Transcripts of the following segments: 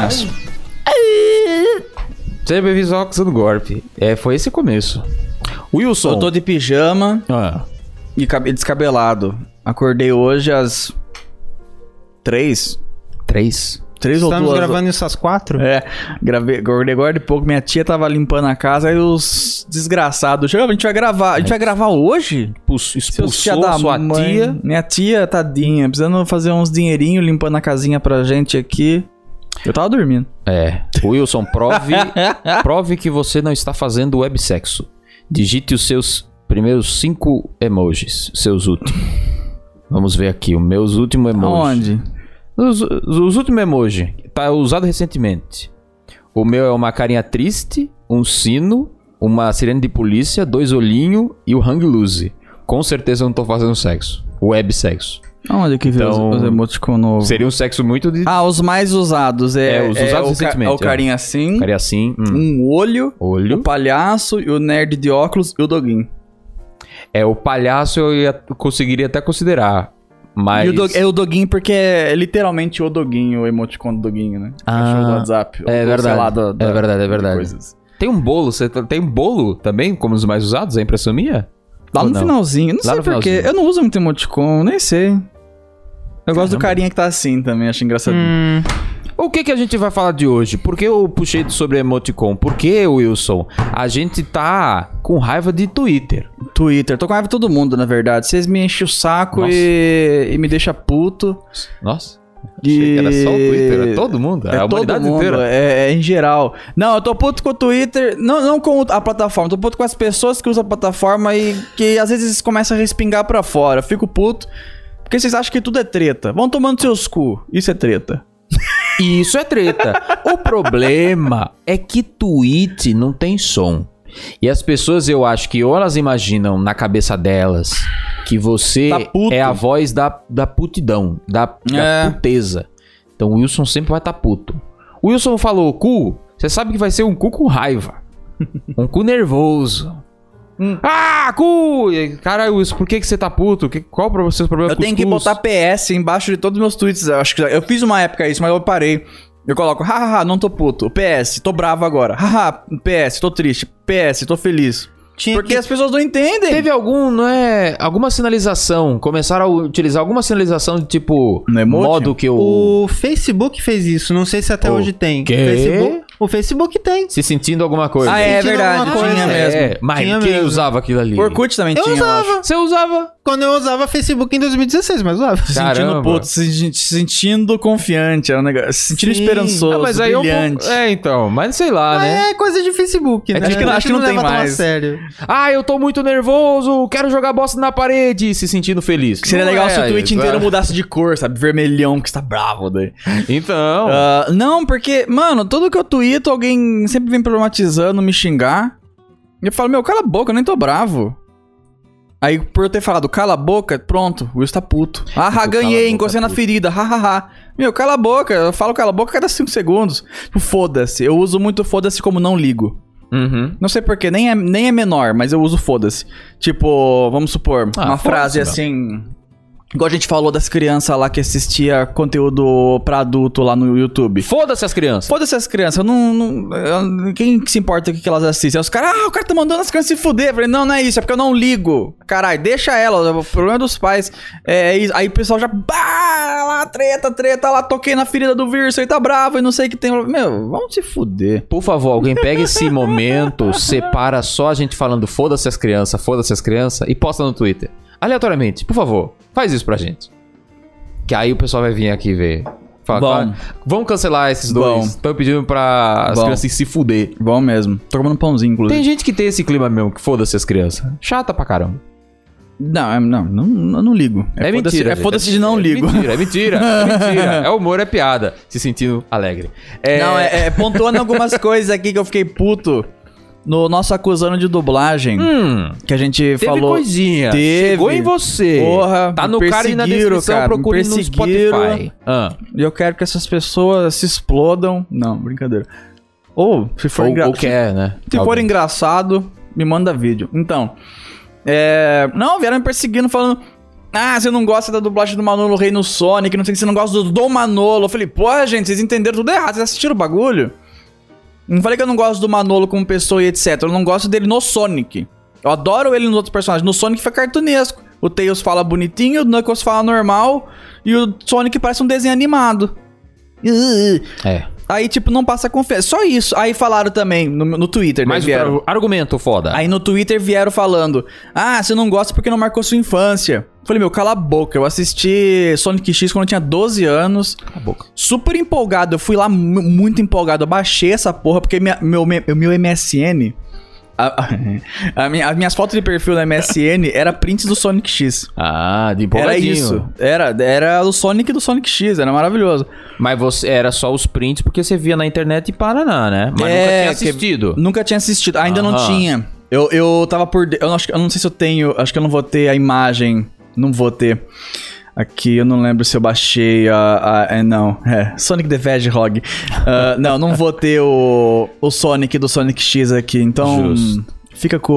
começo. Seja bem-vindo ao Acusando Golpe. É, foi esse começo. Wilson. Eu tô de pijama Ah, e cabe- descabelado. Acordei hoje às três. três. Três ou Estamos duas. gravando isso às quatro? É, gravei, acordei agora de pouco. Minha tia tava limpando a casa aí os desgraçados. Chegou, a gente vai gravar. A gente vai gravar hoje? Expulsou, Seus expulsou tia da sua mãe. tia. Minha tia, tadinha, precisando fazer uns dinheirinhos limpando a casinha pra gente aqui. Eu tava dormindo. É. Wilson, prove, prove que você não está fazendo websexo. Digite os seus primeiros cinco emojis. Seus últimos. Vamos ver aqui, os meus últimos emojis. Aonde? Os, os últimos emoji. Tá usado recentemente. O meu é uma carinha triste, um sino, uma sirene de polícia, dois olhinhos e o hang loose. Com certeza eu não tô fazendo sexo. Web sexo. Aonde que Então, os, os emoticon novos? Seria um sexo muito de. Ah, os mais usados. É, É, os usados o, ca- recentemente, é o é. carinha assim, Carinha assim. hum. um olho, o Olho. palhaço, e o nerd de óculos e o doguinho. É, o palhaço eu ia, conseguiria até considerar. Mas. E o do- é o doguinho porque é literalmente o doguinho, o emoticon do doguinho, né? Ah, do WhatsApp. é ou, verdade. sei lá, da- da- É verdade, é verdade. Tem um bolo, você tem um bolo também, como os mais usados? É impressão minha? Lá Ou no não? finalzinho. Não Lá sei porquê. Eu não uso muito emoticon, nem sei. Eu gosto do Caramba. carinha que tá assim também, acho engraçadinho. Hum, O que, que a gente vai falar de hoje? Por que eu puxei sobre emoticon? Porque, Wilson, a gente tá com raiva de Twitter. Twitter. Tô com raiva de todo mundo, na verdade. Vocês me enchem o saco e, e me deixam puto. Nossa. E... Achei que era só o Twitter, é todo mundo, é, a todo humanidade mundo, inteira. é, é em geral. Não, eu tô puto com o Twitter, não, não com a plataforma, tô puto com as pessoas que usam a plataforma e que às vezes começa a respingar pra fora. Eu fico puto, porque vocês acham que tudo é treta. Vão tomando seus cu, isso é treta. Isso é treta. o problema é que tweet não tem som. E as pessoas, eu acho que ou elas imaginam na cabeça delas que você Tá é a voz da, da putidão, da, da É. puteza. Então o Wilson sempre vai estar puto. O Wilson falou cu, você sabe que vai ser um cu com raiva. um cu nervoso. Um, ah, cu! Caralho, Wilson, por que, que você tá puto? Que, qual o seu problema Eu tenho que botar PS embaixo de todos os meus tweets. Eu acho que eu fiz uma época isso, mas eu parei. Eu coloco, hahaha, não tô puto. PS, tô bravo agora. Haha, PS, tô triste. PS, tô feliz. tinha Porque que- as pessoas não entendem. Teve algum, não é? Alguma sinalização. Começaram a utilizar alguma sinalização de tipo. No emoji? modo que eu. O Facebook fez isso, não sei se até O hoje tem. quê? O Facebook, o Facebook tem. Se sentindo alguma coisa. Ah, é Sentindo verdade, alguma tinha coisa. mesmo. É, mas Tinha quem mesmo. usava aquilo ali? Orkut também Eu tinha, eu acho. usava. Você usava. Quando eu usava Facebook em 2016, mas usava. Se Caramba. sentindo puto, se sentindo, se sentindo confiante, é um negócio. Se sentindo Sim. esperançoso, Ah, mas aí é brilhante. pouco- É, então. Mas sei lá, Mas né? é coisa de Facebook, É né? acho que não- acho que não tem leva tão a mais. sério. Ah, eu tô muito nervoso, quero jogar bosta na parede, se sentindo feliz. Seria Não legal é se o tweet isso, inteiro é. mudasse de cor, sabe? Vermelhão, que está bravo daí. Então. Ah, não, porque, mano, tudo que eu tweeto, alguém sempre vem problematizando, me xingar. E eu falo, meu, cala a boca, eu nem tô bravo. Aí, por eu ter falado, cala a boca, pronto, o Will está puto. Ah, a ganhei, encostei na puto. ferida, hahaha. Meu, cala a boca, eu falo cala a boca a cada 5 segundos. Tipo, foda-se, eu uso muito foda-se como não ligo. Uhum. Não sei porquê, nem é, nem é menor, mas eu uso foda-se. Tipo, vamos supor, Ah, uma frase assim. Igual a gente falou das crianças lá que assistia conteúdo pra adulto lá no YouTube. Foda-se as crianças. Foda-se as crianças, eu não, não- eu- Quem que se importa o que elas assistem? Aí os caras, ah, o cara tá mandando as crianças se fuder. Eu falei, não, não é isso, é porque eu não ligo. Caralho, deixa ela, o problema é dos pais. É isso. Aí o pessoal já, bah, lá, treta, treta, lá, toquei na ferida do vírus, aí tá bravo e não sei o que tem. Meu, vamos se fuder. Por favor, alguém pega esse momento, separa só a gente falando foda-se as crianças, foda-se as crianças e posta no Twitter. Aleatoriamente, por favor, faz isso pra gente. Que aí o pessoal vai vir aqui ver. Fala, Vamos. "Ah, vamos cancelar esses dois. Vamos. Estão pedindo pra as Vamos. crianças se fuder. Bom mesmo. Tô comendo pãozinho, inclusive. Tem gente que tem esse clima mesmo, que foda-se as crianças. Chata pra caramba. Não, é- não, não, eu não ligo. É, foda-se- mentira. É gente. foda-se de não É ligo. mentira, é mentira, é mentira. É humor, é piada. Se sentindo alegre. É... Não, é, é pontuando algumas coisas aqui que eu fiquei puto no nosso acusando de dublagem. Hum, Que a gente teve falou. coisinha. Teve. Chegou em você. Porra, Tá no cara e na descrição, cara, procure no. Spotify. Ah. E eu quero que essas pessoas se explodam. Não, brincadeira. Ou, se for, Ou, engra- ou quer, né? se for engraçado, me manda vídeo. Então, é... Não, vieram me perseguindo falando... Ah, você não gosta da dublagem do Manolo Rei no Sonic, não sei que, você não gosta do, do Manolo. Eu falei, porra, gente, vocês entenderam tudo errado, vocês assistiram o bagulho? Não falei que eu não gosto do Manolo como pessoa e etc. Eu não gosto dele no Sonic. Eu adoro ele nos outros personagens. No Sonic foi cartunesco. O Tails fala bonitinho, o Knuckles fala normal e o Sonic parece um desenho animado. É. Aí, tipo, não passa confiança. Só isso. Aí falaram também no, no Twitter, né? Mas vieram. argumento foda. Aí no Twitter vieram falando: Ah, você não gosta porque não marcou sua infância. Falei, meu, cala a boca. Eu assisti Sonic X quando eu tinha 12 anos. Cala a boca. Super empolgado. Eu fui lá mu- muito empolgado. Eu baixei essa porra porque minha- meu, meu, meu MSN. a- a minha- as minhas fotos de perfil no MSN era prints do Sonic X. Ah, de Era empolgadinho. isso. Era, era o Sonic do Sonic X. Era maravilhoso. Mas você era só os prints porque você via na internet e Paraná, né? Mas É, nunca tinha que- assistido. Nunca tinha assistido. Ainda não Aham. tinha. Eu, eu tava por. Eu, acho, eu não sei se eu tenho. Acho que eu não vou ter a imagem. Não vou ter. Aqui, eu não lembro se eu baixei a. a- é, não. É. Sonic the Hedgehog. Ah, não, não vou ter o, o Sonic do Sonic X aqui. Então. Justo. Fica com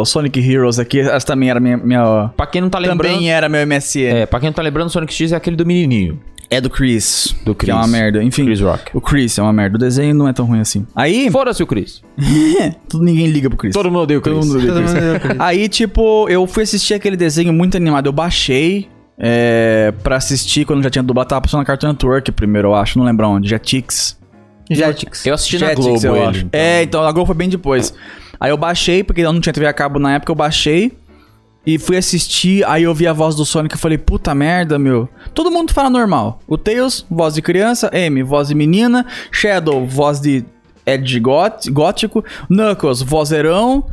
o Sonic Heroes aqui. Essa também era minha. minha Pra quem não tá lembrando... também era meu MSN. É, pra quem não tá lembrando, Sonic X é aquele do menininho. É do Chris. Do Que é Chris. uma merda. Enfim. Chris Rock. O Chris é uma merda. O desenho não é tão ruim assim. Aí. Foda-se o Chris. Ninguém liga pro Chris. Todo mundo odeia o Todo Chris. mundo odeia o Todo Chris. mundo odeia o Chris. Aí, tipo, eu fui assistir aquele desenho muito animado. Eu baixei é, pra assistir quando já tinha dublado. Tava passando na Cartoon Network primeiro, eu acho. Não lembro onde. Jetix. Jetix. Eu assisti na Jetix, Globo eu ele. acho. então. É, então a Globo foi bem depois. Aí eu baixei, porque eu não tinha TV a cabo na época, eu baixei. E fui assistir, aí eu vi a voz do Sonic e falei, puta merda, meu. Todo mundo fala normal. O Tails, voz de criança. Amy, voz de menina. Shadow, voz de gót- gótico. Knuckles, vozeirão.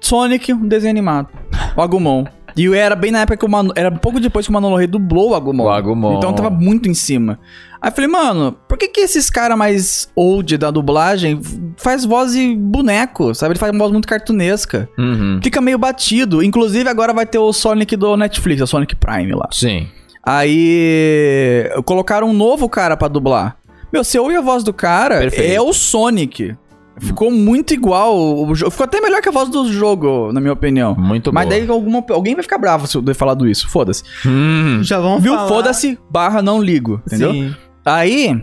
Sonic, um desenho animado. O Agumon. E era bem na época que o Mano... Era pouco depois que o Manolo Rey dublou o Agumon. O Agumon. Então tava muito em cima. Aí eu falei, mano, por que que esses caras mais old da dublagem faz voz de boneco, sabe? Ele faz uma voz muito cartunesca. Uhum. Fica meio batido. Inclusive agora vai ter o Sonic do Netflix, o Sonic Prime lá. Sim. Aí colocaram um novo cara pra dublar. Meu, você ouve a voz do cara, Perfeito. é o Sonic. Ficou muito igual. O jogo ficou até melhor que a voz do jogo, na minha opinião. Muito Mas boa. daí alguma, alguém vai ficar bravo se eu der falado isso. Foda-se. Hum. Já vão Viu? falar. Foda-se, barra não ligo. Entendeu? Sim. Aí.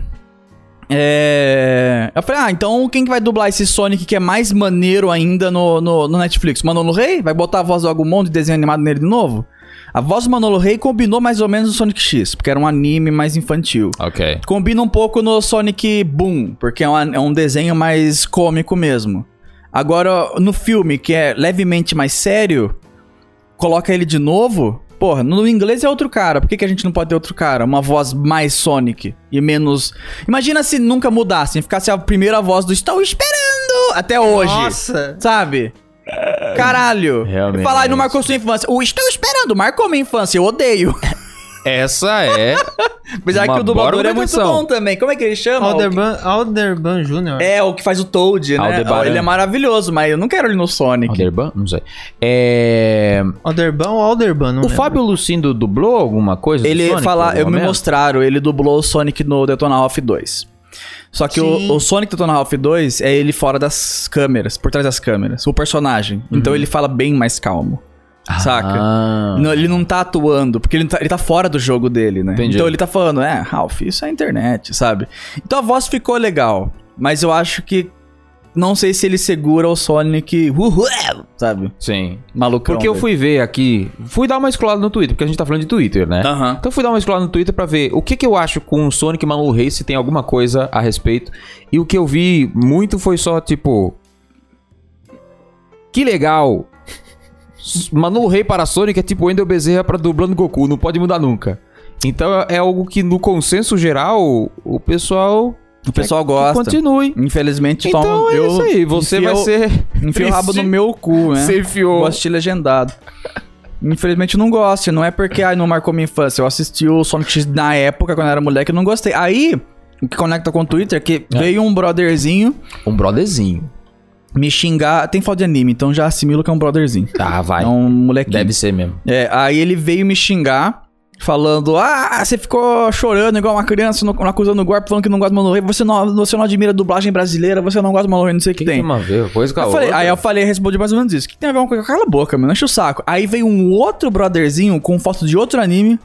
É. Eu falei, ah, então quem que vai dublar esse Sonic que é mais maneiro ainda no, no, no Netflix? Manolo Rey? Vai botar a voz do Agumon de desenho animado nele de novo? A voz do Manolo Rey combinou mais ou menos no Sonic X, porque era um anime mais infantil. Ok. Combina um pouco no Sonic Boom, porque é um, é um desenho mais cômico mesmo. Agora, no filme, que é levemente mais sério, coloca ele de novo. Porra, no inglês é outro cara. Por que, que a gente não pode ter outro cara? Uma voz mais Sonic e menos. Imagina se nunca mudassem, ficasse a primeira voz do Estou esperando até hoje. Nossa. Sabe? Caralho. Realmente. Falar, e não marcou sua infância. O Estou esperando, marcou minha infância, eu odeio. Essa é. Apesar Uma que o dublador é muito bom também. Como é que ele chama? Alderban, Alderban Jr. É, o que faz o Toad, né? Aldebaran. Ele é maravilhoso, mas eu não quero ele no Sonic. Alderban? Não sei. É... Alderban ou Alderban, não O lembro. Fábio Lucindo dublou alguma coisa? do Ele Sonic, fala, eu me mostraram, ele dublou o Sonic no Detona Ralph 2. Só que o, o Sonic Detona Ralph 2 é ele fora das câmeras, por trás das câmeras, o personagem. Então ele fala bem mais calmo. Saca? Uhum. Ah. Não, ele não tá atuando, porque ele tá, ele tá fora do jogo dele, né? Entendi. Então ele tá falando, é, Ralph, isso é internet, sabe? Então a voz ficou legal, mas eu acho que não sei se ele segura o Sonic, uhul, sabe? Sim. Malucão. Porque eu fui ver aqui. Fui dar uma escolada no Twitter, porque a gente tá falando de Twitter, né? Aham. Então eu fui dar uma escolada no Twitter pra ver o que que eu acho com o Sonic Manu Rei, se tem alguma coisa a respeito. E o que eu vi muito foi só, tipo... Que legal. Manu Rei para Sonic é tipo Wendel Bezerra pra dublando Goku, não pode mudar nunca. Então é algo que no consenso geral, o pessoal... O pessoal que gosta. continue. Infelizmente, Então toma- é eu isso aí, você vai ser... Enfio o rabo no meu cu, né? Você enfiou. Vou assistir legendado. Infelizmente não gosto. Não é porque ai, não marcou minha infância. Eu assisti o Sonic X na época, quando eu era moleque, eu não gostei. Aí, o que conecta com o Twitter é que É. veio um brotherzinho Um brotherzinho. me xingar. Tem foto de anime, então já assimilo que é um brotherzinho. Tá, vai. É um molequinho. Deve ser mesmo. É, aí ele veio me xingar Falando, ah, você ficou chorando igual uma criança, não, acusando o golpe, falando que não gosta de Mano Rei, você não, você não admira a dublagem brasileira, você não gosta de Mano Rei, não sei o que, que tem. tem uma ver? Coisa com a Eu falei- aí eu falei, respondi mais ou menos isso. Que tem a ver uma coisa? Cala a boca, meu, não enche o saco. Aí veio um outro brotherzinho com foto de outro anime,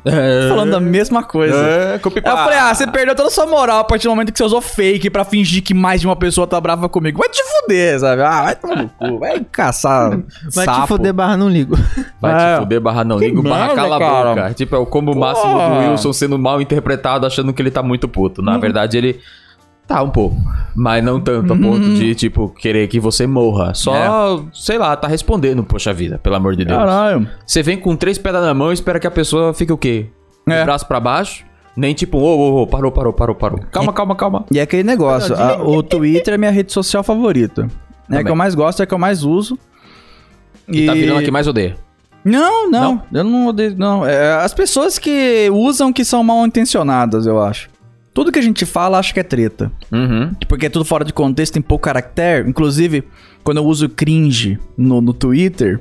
falando a mesma coisa. É, Aí eu falei, ah, você perdeu toda a sua moral a partir do momento que você usou fake pra fingir que mais de uma pessoa tá brava comigo. Vai te fuder, sabe? Ah, vai tomar no cu, vai caçar Vai sapo. te fuder barra não ligo. Vai É. te fuder, barra não Que ligo, barra merda, cala a cara. boca. Tipo, é o combo máximo Porra. do Wilson sendo mal interpretado, achando que ele tá muito puto. Hum. Na verdade, ele tá um pouco. Mas não tanto, a ponto Hum. de, tipo, querer que você morra. Só, sei lá, tá respondendo, poxa vida, pelo amor de Deus. Caralho. Você vem com três pedras na mão e espera que a pessoa fique o quê? De É. braço pra baixo? Nem tipo, ô, ô, ô, parou, parou, parou, parou. Calma, calma, calma. E é aquele negócio, a- o Twitter é minha rede social favorita. É a que eu mais gosto, é a que eu mais uso. E tá virando a que mais odeia. Não, não, eu não odeio, não. É, as pessoas que usam que são mal intencionadas, eu acho. Tudo que a gente fala, acho que é treta. Uhum. Porque é tudo fora de contexto, tem pouco caractere. Inclusive, quando eu uso cringe no, no Twitter,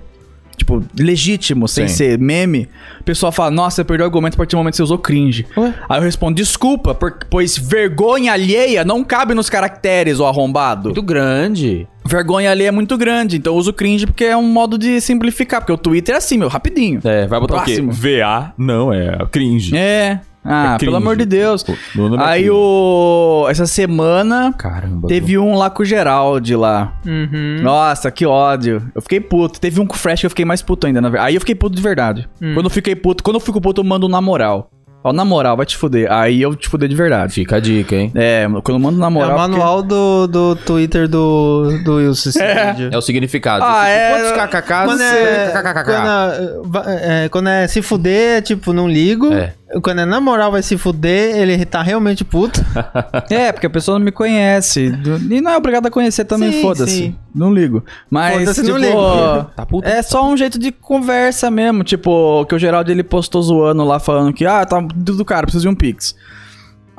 tipo, legítimo, sem Sim. ser meme, o pessoal fala, nossa, você perdeu o argumento a partir do momento que você usou cringe. Ué? Aí eu respondo, desculpa, por- pois vergonha alheia não cabe nos caracteres, ô arrombado. Muito grande. Vergonha alheia é muito grande, então eu uso cringe porque é um modo de simplificar, porque o Twitter é assim, meu, rapidinho. É, vai botar Próximo. o quê? VA? Não, é cringe. É. Ah, É pelo amor de Deus. Nome é Aí o. Essa semana Caramba. teve um lá com o Geraldi lá. Uhum. Nossa, que ódio. Eu fiquei puto. Teve um com o Fresh que eu fiquei mais puto ainda, na verdade. Aí eu fiquei puto de verdade. Hum. Quando eu fiquei puto, quando eu fico puto, eu mando na moral. Ó, na moral, vai te fuder. Aí eu te fuder de verdade. Fica a dica, hein? É, quando eu mando na É moral. o manual do, do Twitter do, do Wilson vídeo. É o significado. Ah, é. Quantos kkk? Quando é, quando, é, é, quando é se fuder, é tipo, não ligo. É. Quando é na moral vai se fuder, ele tá realmente puto. É, porque a pessoa não me conhece. E não é obrigado a conhecer também, foda-se. Não ligo. Mas, tipo. não ligo. Tá puto? É só um jeito de conversa mesmo. Tipo, que o Geraldo ele postou zoando lá, falando que, ah, tá do cara, preciso de um Pix.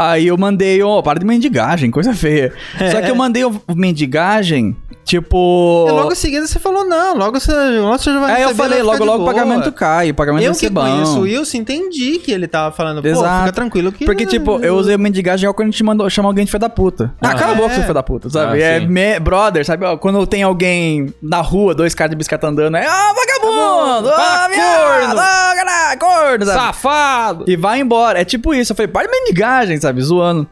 Aí eu mandei, ó, para de mendigagem, coisa feia. Só que eu mandei o mendigagem, tipo. E logo em seguida você falou, não, logo você, logo você já vai Aí eu falei, logo, logo o pagamento cai, o pagamento Eu vai ser que bom. conheço o Wilson, entendi que ele tava falando, pô, Exato. fica tranquilo que... Porque, tipo, eu usei o mendigagem igual quando a gente mandou, chama alguém de filho da puta. Ah, Ah, cala a boca, é. seu filho da puta, sabe? Ah, é me- brother, sabe? Quando tem alguém na rua, dois caras de bicicleta andando, é, ah, vagabundo! Ah, Ah, corno! Ah, caralho, corno! Safado! E vai embora. É tipo isso. Eu falei, para de mendigagem, sabe? Zoando.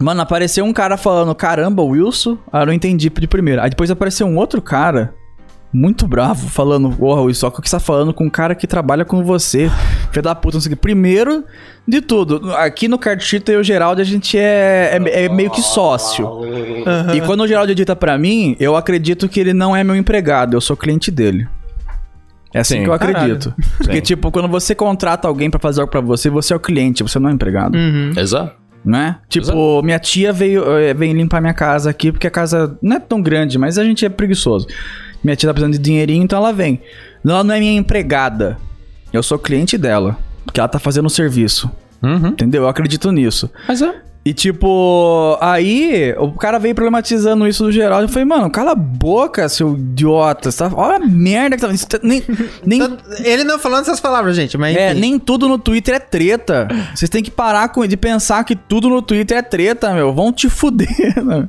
Mano, apareceu um cara falando, caramba, Wilson. Ah, eu não entendi de primeiro. Aí depois apareceu um outro cara, muito bravo, falando, porra, Wilson, só que você tá falando com um cara que trabalha com você. Filho da puta, não sei o que. Primeiro de tudo, aqui no Cartita e o Geraldo, a gente é, é, é meio que sócio. Aham. E quando o Geraldo edita pra mim, eu acredito que ele não é meu empregado, eu sou cliente dele. É assim Sim. que eu Caralho. acredito. Porque, Sim. tipo, quando você contrata alguém pra fazer algo pra você, você é o cliente, você não é o empregado. Uhum. Exato. Né? Tipo, minha tia veio, eh, veio limpar minha casa aqui, porque a casa não é tão grande, mas a gente é preguiçoso. Minha tia tá precisando de dinheirinho, então ela vem. Ela não é minha empregada. Eu sou cliente dela. Porque ela tá fazendo o serviço. Uhum. Entendeu? Eu acredito nisso. Mas é. E tipo, aí o cara veio problematizando isso do Geraldo. Eu falei, mano, cala a boca, seu idiota. Tá... Olha a merda que tá. isso tá- Nem, nem, Então, Ele não falando essas palavras, gente, mas é, enfim. nem tudo no Twitter é treta. Vocês têm que parar com, de pensar que tudo no Twitter é treta, meu. Vão te fuder, né?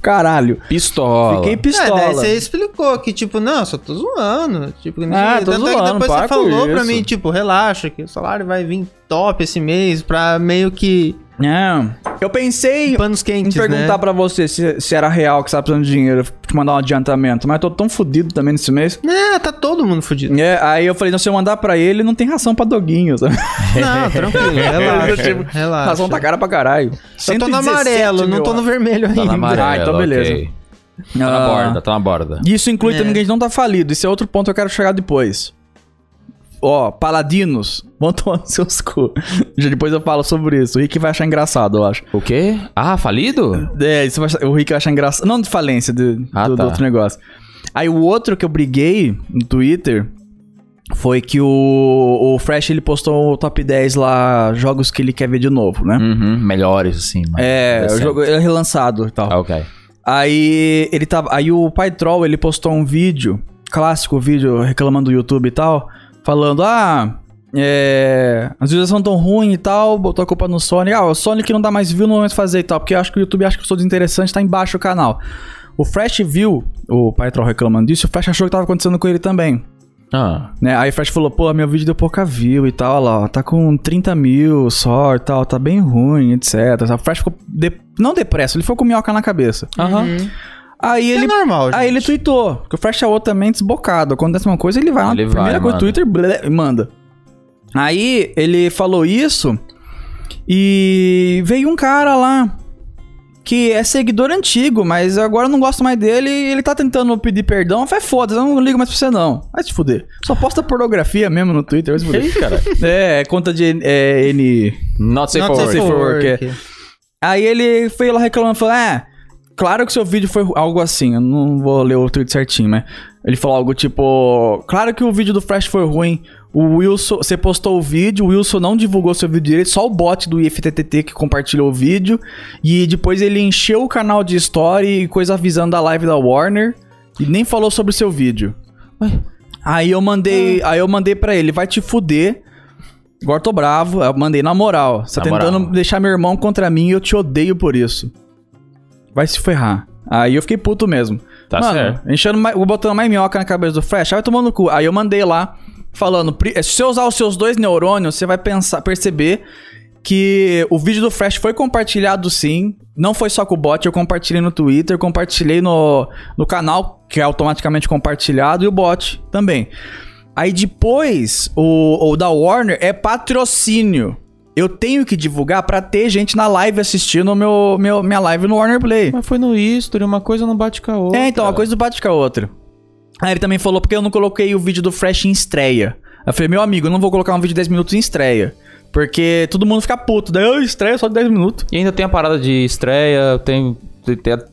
Caralho. Pistola. Fiquei É, pistola. daí você explicou que, tipo, não, só tô zoando. Tipo, que Ah, tô tanto é que zoando, depois você falou pra mim, tipo, relaxa, que o salário vai vir top esse mês pra meio que É. Eu pensei panos em quentes, perguntar né? pra você se, se era real que você tava precisando de dinheiro, te mandar um adiantamento, mas eu tô tão fudido também nesse mês. É, tá todo mundo fudido. É, aí eu falei, não, se eu mandar pra ele, não tem ração pra doguinho, sabe? Não, tranquilo, relaxa, Tipo, relaxa. Ração tá cara pra caralho. Eu tô no 117 amarelo, não tô no vermelho ainda. Tá na amarela, Ah, então beleza. ok. Tá na Ah, borda, tá na borda. Isso inclui É. também que a gente não tá falido. Isso é outro ponto que eu quero chegar depois. Ó, paladinos, vão tomar nos seus cu. Já depois eu falo sobre isso. O Rick vai achar engraçado, eu acho. O quê? Ah, falido? É, isso vai o Rick vai achar engraçado. Não de falência, de- Ah, do, do tá. outro negócio. Aí o outro que eu briguei no Twitter foi que o, o Fresh ele postou o top 10 lá, jogos que ele quer ver de novo, né? Uhum, melhores, assim. É, o jogo é relançado e tal. Ah, ok. Aí ele tava. Aí o Pai Troll ele postou um vídeo, clássico vídeo, reclamando do YouTube e tal, falando: Ah, É, as visualizações tão ruins e tal, botou a culpa no Sonic. Ah, o Sonic não dá mais view, não vai fazer e tal, porque eu acho que o YouTube acha que eu sou desinteressante, tá embaixo o canal. O Fresh viu, o Patrol reclamando disso, o Fresh achou que tava acontecendo com ele também. Ah, Né? Aí o Fresh falou, pô, meu vídeo deu pouca view e tal, olha lá, ó, tá com 30 mil só e tal, tá bem ruim, etc. O Fresh ficou, de- não depresso, ele ficou com minhoca na cabeça. aham. Aí ele, é normal, gente. aí ele tweetou, que o Fresh é outro também desbocado. Acontece uma coisa, ele vai lá, Ele primeira vai, coisa, manda. Twitter, blé, e manda. Aí ele falou isso e veio um cara lá que é seguidor antigo, mas agora eu não gosto mais dele e ele tá tentando pedir perdão. Falei, foda-se, eu não ligo mais pra você não. Vai se fuder. Só posta pornografia mesmo no Twitter, vai se fuder. Cara. É, conta de é, N... Not safe Not for safe work. for for work. work, Aí ele foi lá reclamando, falou, é, claro que seu vídeo foi algo assim, eu não vou ler o tweet certinho, mas ele falou algo tipo, claro que o vídeo do Flash foi ruim, o Wilson, você postou o vídeo, o Wilson não divulgou seu vídeo direito, só o bot do IFTTT que compartilhou o vídeo, e depois ele encheu o canal de story e coisa avisando da live da Warner, e nem falou sobre o seu vídeo. Aí eu mandei, aí eu mandei para ele, vai te fuder. Agora eu tô bravo, eu mandei na moral. Você tá Na tentando moral. deixar meu irmão contra mim e eu te odeio por isso. Vai se ferrar. Aí eu fiquei puto mesmo. Tá Mano, certo. enchendo mais, botando mais minhoca na cabeça do Flash, aí vai tomando no cu. Aí eu mandei lá, falando, "Pri- se você usar os seus dois neurônios, você vai pensar, perceber que o vídeo do Flash foi compartilhado sim. Não foi só com o bot, eu compartilhei no Twitter, compartilhei no, no canal, que é automaticamente compartilhado, e o bot também. Aí depois, o, o da Warner é patrocínio. Eu tenho que divulgar pra ter gente na live assistindo meu, meu, minha live no Warner Play. Mas foi no history, uma coisa não bate com a outra. É, então, uma coisa bate com a outra. Aí ele também falou porque eu não coloquei o vídeo do Fresh em estreia. Eu falei, meu amigo, eu não vou colocar um vídeo de 10 minutos em estreia. Porque todo mundo fica puto. Daí eu estreia só de 10 minutos. E ainda tem a parada de estreia, tem...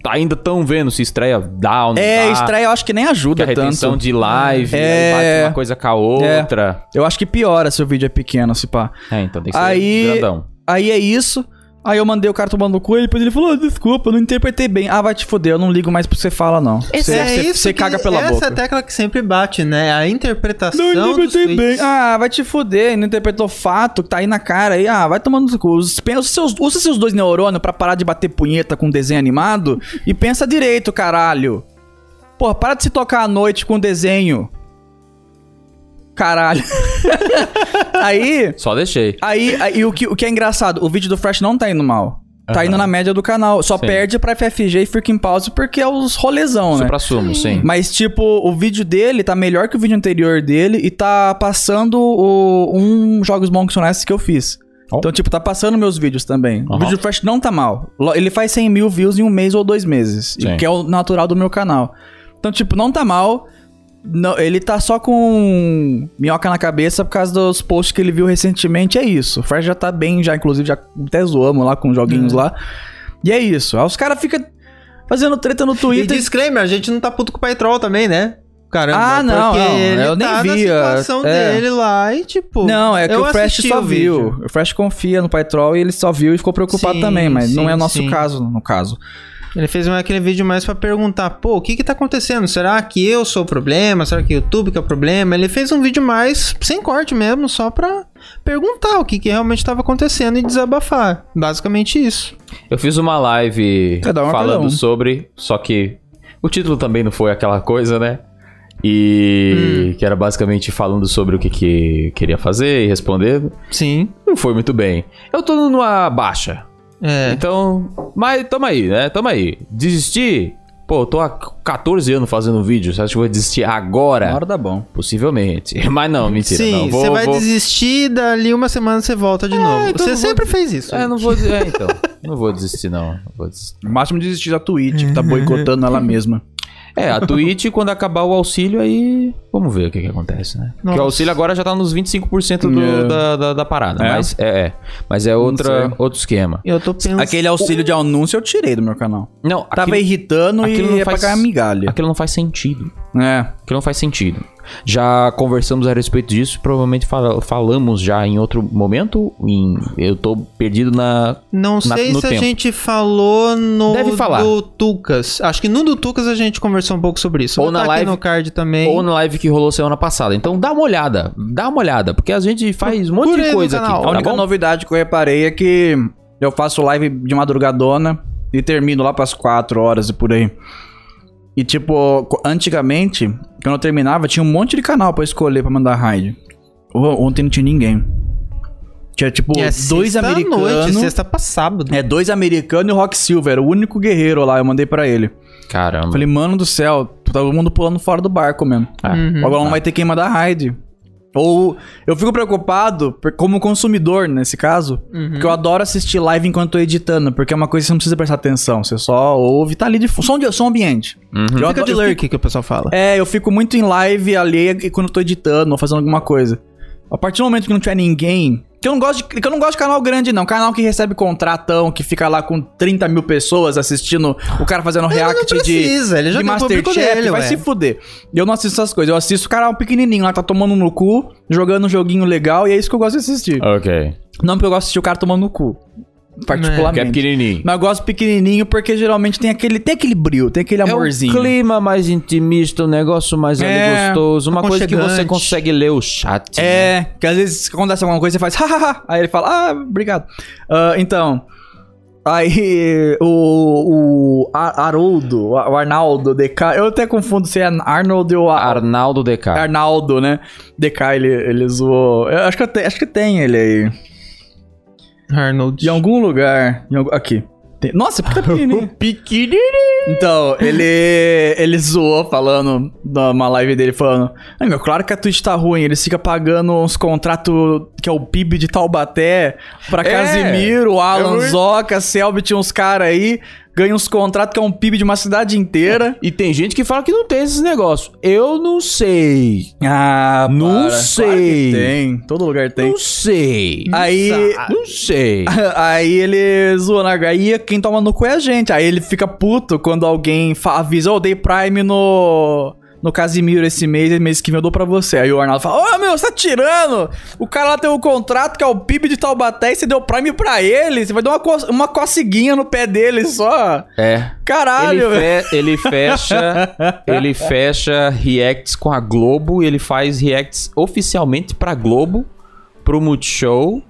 ainda estão vendo se estreia dá ou não É, dá. estreia eu acho que nem Que ajuda a retenção tanto. de live, É. uma coisa com a outra. Eu acho que piora se o vídeo é pequeno, se pá. É, então tem que ser Aí, grandão. aí é isso. Aí eu mandei o cara tomando no cu e depois ele falou: "Ah, desculpa, eu não interpretei bem. Ah, vai te foder, eu não ligo mais pro que você fala, não. Esse Você é você- isso você caga pela essa boca. é a tecla que sempre bate, né? A interpretação Não interpretei bem. Ah, vai te fuder. Não interpretou fato que tá aí na cara. Aí, ah, vai tomando no cu. Usa seus, usa seus dois neurônios pra parar de bater punheta com desenho animado e pensa direito, caralho. Porra, para de se tocar à noite com desenho. Caralho. aí, Só deixei. aí, aí o, que, o que é engraçado, o vídeo do Fresh não tá indo mal. Tá Aham. indo na média do canal. Só Sim. perde pra FFG e Freaking Pause porque é os rolezão, né? Supra-sumo, sim. Mas, tipo, o vídeo dele tá melhor que o vídeo anterior dele e tá passando o, um Jogos Monks Honestos que eu fiz. Ó. Então, tipo, tá passando meus vídeos também. O Aham. vídeo do Fresh não tá mal. Ele faz 100 mil views em um mês ou dois meses. Sim. Que é o natural do meu canal. Então, tipo, não tá mal. Não, ele tá só com minhoca na cabeça por causa dos posts que ele viu recentemente. É isso. O Fresh já tá bem, já, inclusive, já até zoamos lá com joguinhos lá. E é isso. Aí os caras ficam fazendo treta no E Twitter. disclaimer, a gente não tá puto com o Patrol também, né? Caramba, Ah, não, porque não, ele eu nem tá na vi, situação é. dele lá e, tipo... Não, é que o Fresh só o viu. O Fresh confia no Patrol e ele só viu e ficou preocupado Sim, também, mas não sim, é nosso sim. caso, no caso. Ele fez um, aquele vídeo mais pra perguntar, pô, o que que tá acontecendo? Será que eu sou o problema? Será que o YouTube que é o problema? Ele fez um vídeo mais sem corte mesmo, só pra perguntar o que que realmente tava acontecendo e desabafar. Basicamente isso. Eu fiz uma live Cada um é cada falando um. sobre, só que o título também não foi aquela coisa, né? E que era basicamente falando sobre o que, que queria fazer e respondendo. Sim. Não foi muito bem. Eu tô numa baixa. É. Então, mas tamo aí, né? Tamo aí. Desistir? Pô, eu tô há 14 anos fazendo vídeo. Você acha que eu vou desistir agora? Na hora dá bom. Possivelmente. Mas não, mentira. Sim, não. Vou, você vai vou... desistir, dali uma semana você volta de novo. então Você eu vou- sempre fez isso. É, não vou. É, então. Não vou desistir, não. Não vou desistir. No máximo desistir da Twitch, que tá boicotando ela mesma. É, a Twitch, quando acabar o auxílio, aí. Vamos ver o que, que acontece, né? Porque o Nossa. auxílio agora já tá nos 25% do, É. da, da, da parada. É? Mas é, é. Mas é outra, outro esquema. Eu tô pensando... Aquele auxílio de anúncio eu tirei do meu canal. Não, Tava aquilo, irritando aquilo e não ia faz- pagar migalha. aquilo não faz sentido. É. Aquilo não faz sentido. Já conversamos a respeito disso, provavelmente fala- falamos já em outro momento. Em, eu tô perdido na. Não Na- sei no se a tempo. gente falou no Deve falar. do Tucas. Acho que no do Tucas a gente conversou um pouco sobre isso. Ou Vou na live- aqui no card também. Ou na live que rolou semana passada. Então dá uma olhada, dá uma olhada, porque a gente faz um monte aí de coisa aqui. A Tá única bom? novidade que eu reparei é que eu faço live de madrugadona e termino lá pras 4 horas e por aí. E tipo, antigamente, quando eu terminava, tinha um monte de canal pra escolher pra mandar raid. Ontem não tinha ninguém. Tinha tipo é dois americanos. Sexta pra sábado. É, dois americanos e o Rock Silver, era o único guerreiro lá, eu mandei pra ele. Caramba. Falei, mano do céu, todo mundo pulando fora do barco mesmo. Ah, Uhum. Agora não vai ter quem mandar raid. Ou eu fico preocupado, por- como consumidor nesse caso, Uhum. porque eu adoro assistir live enquanto tô editando, porque é uma coisa que você não precisa prestar atenção, você só ouve, tá ali de som, de, som ambiente. Uhum. Eu Fica adoro- de lurk que o pessoal fala. É, eu fico muito em live alheia quando eu tô editando ou fazendo alguma coisa. A partir do momento que não tiver ninguém. Que eu não gosto de, que eu não gosto de canal grande, não. Canal que recebe contratão, que fica lá com 30 mil pessoas assistindo o cara fazendo react não precisa, de, ele já de Masterchef. dele, vai ué. se fuder. E eu não assisto essas coisas. Eu assisto o cara pequenininho lá, tá tomando no cu, jogando um joguinho legal, e é isso que eu gosto de assistir. Ok. Não porque eu gosto de assistir o cara tomando no cu. Particularmente. Que é pequenininho. Mas eu gosto pequenininho porque geralmente tem aquele, tem aquele brilho, tem aquele É um amorzinho. clima mais intimista, um negócio mais ali É, gostoso, uma coisa que você consegue ler o chat. né? É, que às vezes acontece alguma coisa, você faz hahaha. Aí ele fala, ah, obrigado. Ah, então. Aí o, o Ar- Haroldo, o Arnaldo DK, eu até confundo se é Arnold ou Ar Arnaldo DK. Arnaldo, né? DK, ele, ele zoou. Eu acho que, eu te- acho que tem ele aí. Arnold. Em algum lugar. Em algum- aqui. Tem- Nossa, porque tá pequenininho. Pequenininho. Então, ele ele zoou falando numa live dele falando: "Ai, meu, claro que a Twitch tá ruim, eles ficam pagando uns contratos que é o PIB de Taubaté pra É, Casimiro, Alan eu- Zoca, Selby, tinha uns caras aí, ganha uns contratos que é um PIB de uma cidade inteira. E tem gente que fala que não tem esses negócios. Eu não sei. Ah, Não para. sei. Claro tem, todo lugar tem. Não sei. Aí, Não sei. Aí ele zoou na aí quem toma no cu é a gente. Aí ele fica puto quando alguém avisa, ô, dei Prime no. No Casimiro esse mês, e mês que vem eu dou pra você. Aí o Arnaldo fala: Ô meu, você tá tirando? O cara lá tem um contrato que é o PIB de Taubaté e você deu Prime pra ele. Você vai dar uma, co uma coceguinha no pé dele só. É. Ele, Caralho. fe- ele fecha ele fecha reacts com a Globo e ele faz reacts oficialmente pra Globo, pro Multishow.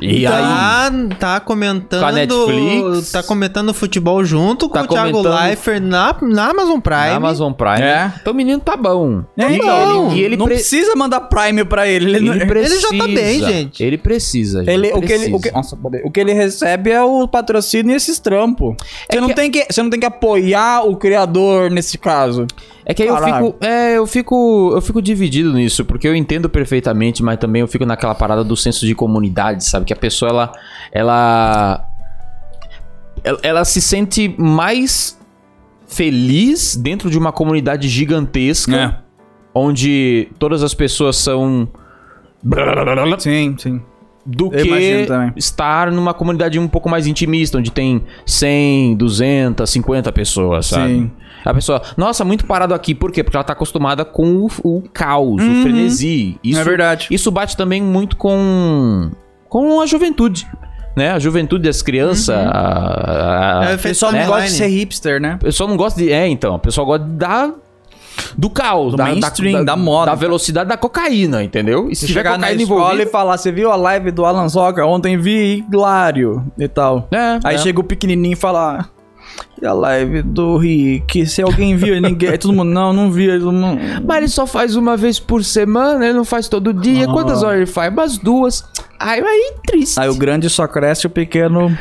E aí, tá, tá comentando. Com a Netflix. Tá comentando futebol junto com Tá o Thiago Leifert na, na Amazon Prime. na Amazon Prime. É. Então o menino tá bom. É, E então, ele- e ele não pre- precisa mandar Prime pra ele. Ele, Ele, não- precisa. já tá bem, gente. Ele precisa. gente, Ele, o, que ele, o, que, nossa, o que ele recebe é o patrocínio e esses trampos. Você, É não que- tem que, você não tem que apoiar o criador nesse caso. É que aí eu fico, é, eu fico, eu fico dividido nisso, porque eu entendo perfeitamente, mas também eu fico naquela parada do senso de comunidade, sabe? Que a pessoa ela ela ela, ela se sente mais feliz dentro de uma comunidade gigantesca, onde todas as pessoas são Sim, sim. do Eu que estar numa comunidade um pouco mais intimista, onde tem 100, 200, 50 pessoas, sabe? Sim. A pessoa, nossa, muito parado aqui, por quê? Porque ela tá acostumada com o, o caos, o frenesi. Isso, é verdade. Isso bate também muito com, com a juventude, né? A juventude das crianças. a- a- a- É, O pessoal não online. gosta de ser hipster, né? o pessoal não gosta de. É, então, o pessoal gosta dar. Do caos, Do da, mainstream, da moda. Da velocidade da cocaína, entendeu? E se Se chegar na escola envolvida. e falar, você viu a live do Alan Zoca? Ontem vi hilário e tal. É, Aí é. chega o pequenininho e fala... "Ah, E a live do Rick? Se alguém viu, ninguém... Aí todo mundo, não, não vi. aí todo mundo- Mas ele só faz uma vez por semana, ele não faz todo dia. Ah. Quantas horas ele faz? Umas duas. Aí, aí triste. Aí o grande só cresce, o pequeno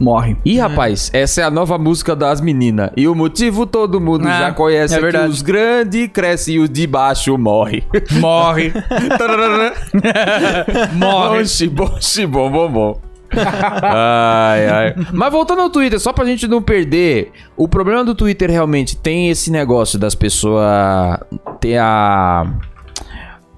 morre. Ih, rapaz, essa é a nova música das meninas. E o motivo todo mundo É, já conhece é é que verdade. os grandes crescem e os de baixo morrem. Morre. Morre. Oxi, oxi, bom, bom, bom. Ai, ai. Mas voltando ao Twitter, só pra gente não perder, o problema do Twitter realmente tem esse negócio das pessoas ter a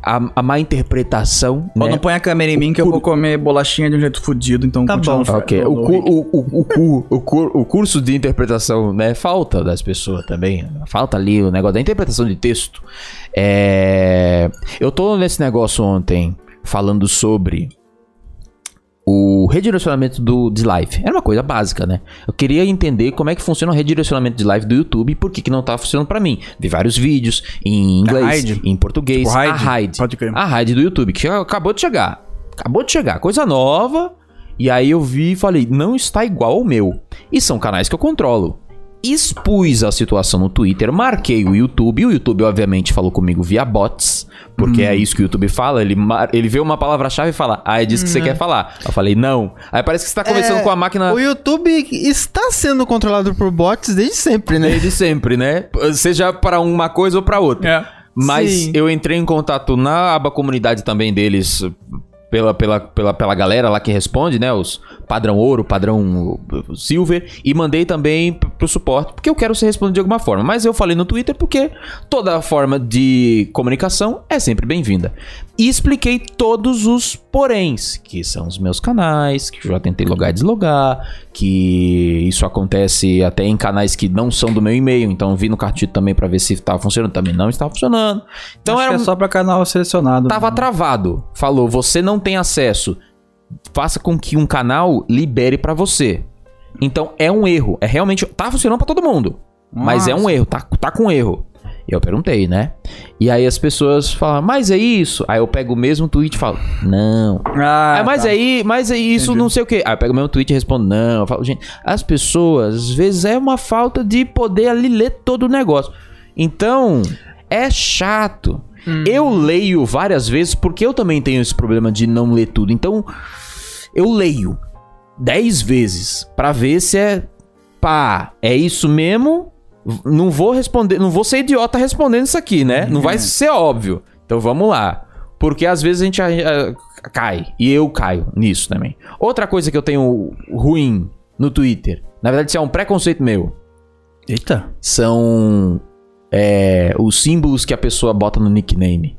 a, a má interpretação, né? não põe a câmera em mim que eu vou comer bolachinha de um jeito fudido, então Tá bom. no- Ok, no- o, cu- o, o, o, cu- o, cur- o curso de interpretação, né? Falta das pessoas também. Falta ali o negócio da interpretação de texto. É... Eu tô nesse negócio ontem falando sobre o redirecionamento do, de live. Era uma coisa básica, né? Eu queria entender como é que funciona o redirecionamento de live do YouTube e por que, que não tá funcionando pra mim. Vi vários vídeos em inglês, raid? em português. Tipo raid? A raid. A raid do YouTube, que acabou de chegar. Acabou de chegar. Coisa nova. E aí eu vi e falei, não está igual ao meu. E são canais que eu controlo. Expus a situação no Twitter, marquei o YouTube. O YouTube, obviamente, falou comigo via bots. Porque é isso que o YouTube fala. Ele, ele vê uma palavra-chave e fala, ah, é disso que você quer falar. Eu falei, não. Aí parece que você tá conversando É, com a máquina O YouTube está sendo controlado por bots desde sempre, né? desde sempre, né? Seja para uma coisa ou para outra. É. Mas Sim. eu entrei em contato na aba comunidade também deles, pela, pela, pela, pela galera lá que responde, né? Os padrão ouro, padrão silver. E mandei também pro suporte, porque eu quero ser respondido de alguma forma. Mas eu falei no Twitter porque toda forma de comunicação é sempre bem-vinda. E expliquei todos os poréns, que são os meus canais, que eu já tentei logar e deslogar, que isso acontece até em canais que não são do meu e-mail. Então vi no cartito também pra ver se estava funcionando, também não estava funcionando. Então Acho era é só pra canal selecionado. Tava travado. Falou, você não tem acesso. Faça com que um canal libere pra você. Então é um erro. É realmente. Tá funcionando pra todo mundo. Mas é um erro, tá, tá com erro. Eu perguntei, né? E aí as pessoas falam, mas é isso? Aí eu pego o mesmo tweet e falo, não. Ah, Ah, mas tá. aí, mas é isso, não sei o que. Aí eu pego o mesmo tweet e respondo, não. Eu falo, gente, as pessoas, às vezes é uma falta de poder ali ler todo o negócio. Então, é chato. Eu leio várias vezes porque eu também tenho esse problema de não ler tudo. Então, eu leio dez vezes pra ver se é pá, é isso mesmo? Não vou responder, não vou ser idiota respondendo isso aqui, né? Não vai ser óbvio. Então vamos lá. Porque às vezes a gente cai. E eu caio nisso também. Outra coisa que eu tenho ruim no Twitter. Na verdade, isso é um preconceito meu. Eita. São é, os símbolos que a pessoa bota no nickname.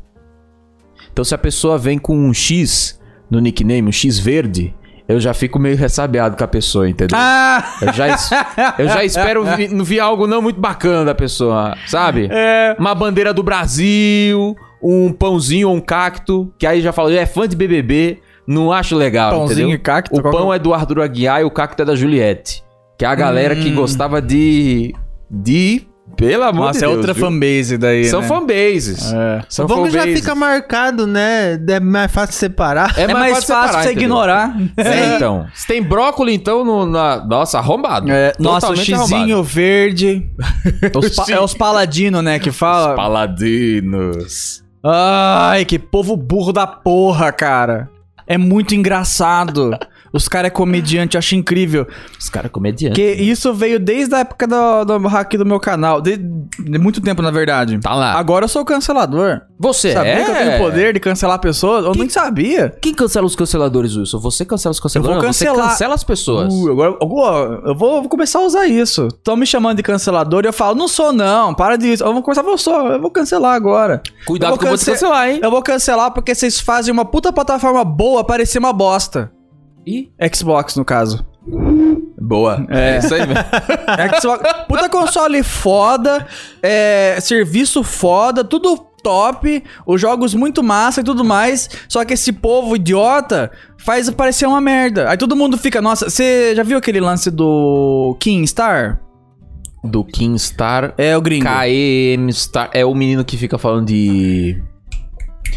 Então, se a pessoa vem com um X no nickname, um X verde, eu já fico meio ressabiado com a pessoa, entendeu? Ah! Eu já, es- eu já espero vi, vi algo não muito bacana da pessoa, sabe? É. Uma bandeira do Brasil, um pãozinho ou um cacto, que aí já falou, é fã de BBB, não acho legal, Pãozinho entendeu? e cacto? O Qual pão é do Arthur Aguiar e o cacto é da Juliette. Que é a galera que gostava de... De... Pelo amor Nossa, de é Deus. outra viu? fanbase daí, São né? fanbases. É. São Bom que já fanbases. fica marcado, né? É mais fácil separar. É, mais fácil separar, você entendeu? ignorar. É, então. Se tem brócolis, então, no, na... Nossa, arrombado. É, nossa, o xizinho arrombado. verde. Os pa- é os paladinos, né, que fala. Paladinos. Ai, que povo burro da porra, cara. É muito engraçado. Os caras é comediante, eu acho incrível. Os caras comediantes. Porque isso veio desde a época do, do hack do meu canal. De, de muito tempo, na verdade. Tá lá. Agora eu sou cancelador. Você Sabia é? que eu tenho poder de cancelar pessoas? Eu nem sabia. Quem cancela os canceladores, Wilson? Você cancela os canceladores? Eu vou Não, Você cancelar. cancela as pessoas. Uh, agora, eu vou, vou começar a usar isso. Estão me chamando de cancelador e eu falo, não sou não, para disso. Eu vou começar, eu sou, eu vou cancelar agora. Cuidado eu que eu vou te cance- cancelar, hein? Eu vou cancelar porque vocês fazem uma puta plataforma boa parecer uma bosta. Ih, Xbox, no caso. boa. É. isso aí mesmo. Xbox, puta console foda, é, serviço foda, tudo top, os jogos muito massa e tudo mais. Só que esse povo idiota faz parecer uma merda. Aí todo mundo fica, nossa, você já viu aquele lance do King Star? Do Kingstar. É o gringo. KM Star. É o menino que fica falando de.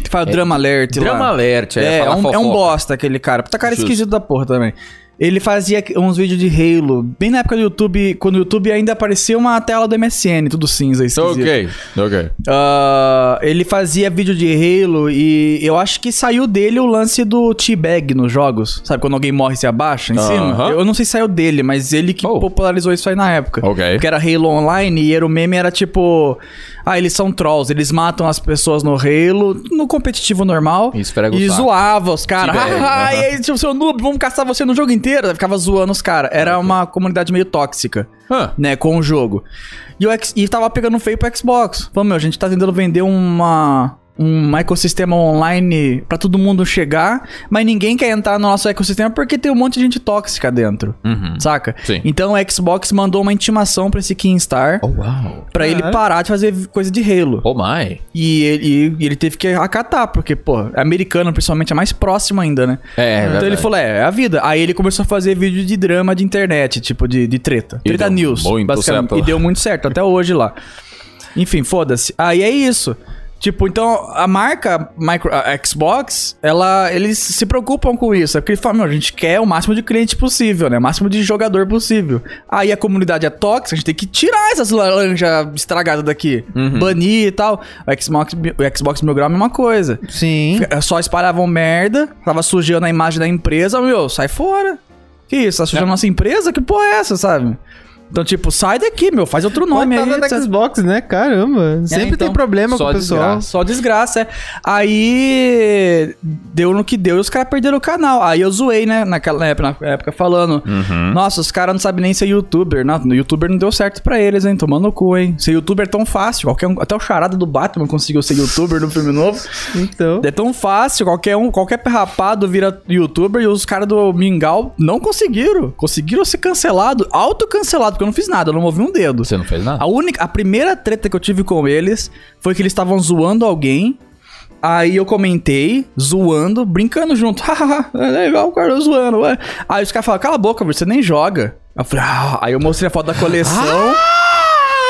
Que faz o Drama Alert lá. Drama Alert. É, é, fala um, é um bosta aquele cara. Puta cara Justo. esquisito da porra também. Ele fazia uns vídeos de Halo, bem na época do YouTube, quando o YouTube ainda aparecia uma tela do MSN, tudo cinza, esquisito. Ok, ok. Ah, ele fazia vídeo de Halo e eu acho que saiu dele o lance do teabag nos jogos. Sabe, quando alguém morre e se abaixa em cima? Aham. Eu não sei se saiu dele, mas ele que Oh. popularizou isso aí na época. Ok. Porque era Halo Online e era o meme era tipo... Ah, eles são trolls, eles matam as pessoas no Halo, no competitivo normal. E esfrega o E zoava os caras. Ah, e aí, tipo, seu noob, vamos caçar você no jogo inteiro. Ficava zoando os caras. Era uma comunidade meio tóxica Hã. né, com o jogo. E, o X, e tava pegando feio pro Xbox. Falando, meu, a gente tá tentando vender uma, um ecossistema online pra todo mundo chegar, mas ninguém quer entrar no nosso ecossistema porque tem um monte de gente tóxica dentro. Uhum. Saca? Sim. Então o Xbox mandou uma intimação pra esse Kingstar Oh, uau. pra ele parar de fazer coisa de Halo. Oh, my. E ele, e ele teve que acatar, porque, pô, americano, principalmente, é mais próximo ainda, né? É, então verdade. ele falou, é, é a vida. Aí ele começou a fazer vídeo de drama de internet, tipo, de, de treta. E Treta news, muito basicamente. certo. E deu muito certo, até hoje lá. Enfim, foda-se. Aí é isso. Tipo, então a marca micro, a Xbox, ela, eles se preocupam com isso. É porque eles falam, meu, a gente quer o máximo de cliente possível, né? O máximo de jogador possível. Aí a comunidade é tóxica, a gente tem que tirar essas laranjas estragadas daqui. Uhum. Banir e tal. O Xbox, o Xbox Mil Grau é a mesma coisa. Sim. É, Só espalhavam merda, tava sujando a imagem da empresa, meu, sai fora. Que isso, tá sujando nossa empresa? Que porra é essa, sabe? Então, tipo, sai daqui, meu, faz outro nome aí. Coitada da etc. Xbox, né? Caramba. Sempre então, tem problema com o pessoal. Só desgraça, é. Aí deu no que deu e os caras perderam o canal. Aí eu zoei, né, naquela época, na época falando: Uhum. Nossa, os caras não sabem nem ser youtuber. Não, no youtuber não deu certo pra eles, hein? Tomando no cu, hein? Ser youtuber é tão fácil. Qualquer um, até o charada do Batman conseguiu ser youtuber no filme novo. Então. É tão fácil, qualquer um, qualquer perrapado vira youtuber e os caras do Mingau não conseguiram. Conseguiram ser cancelado, autocancelado, porque eu não fiz nada, eu não movi um dedo. Você não fez nada? A única, a primeira treta que eu tive com eles foi que eles estavam zoando alguém. Aí eu comentei, zoando, brincando junto. Hahaha, é legal o cara zoando, ué. Aí os caras falaram, cala a boca, você nem joga. Eu falei, ah, aí eu mostrei a foto da coleção.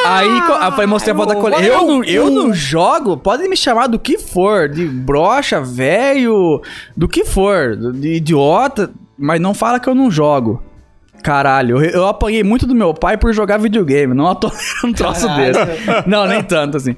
Aí, co- aí falei, mostrei a foto da coleção. Eu não, eu não jogo, podem me chamar do que for, de brocha, velho, do que for, de idiota, mas não fala que eu não jogo. Caralho, eu, apanhei muito do meu pai por jogar videogame, não atolero um troço desse. Não, nem tanto assim.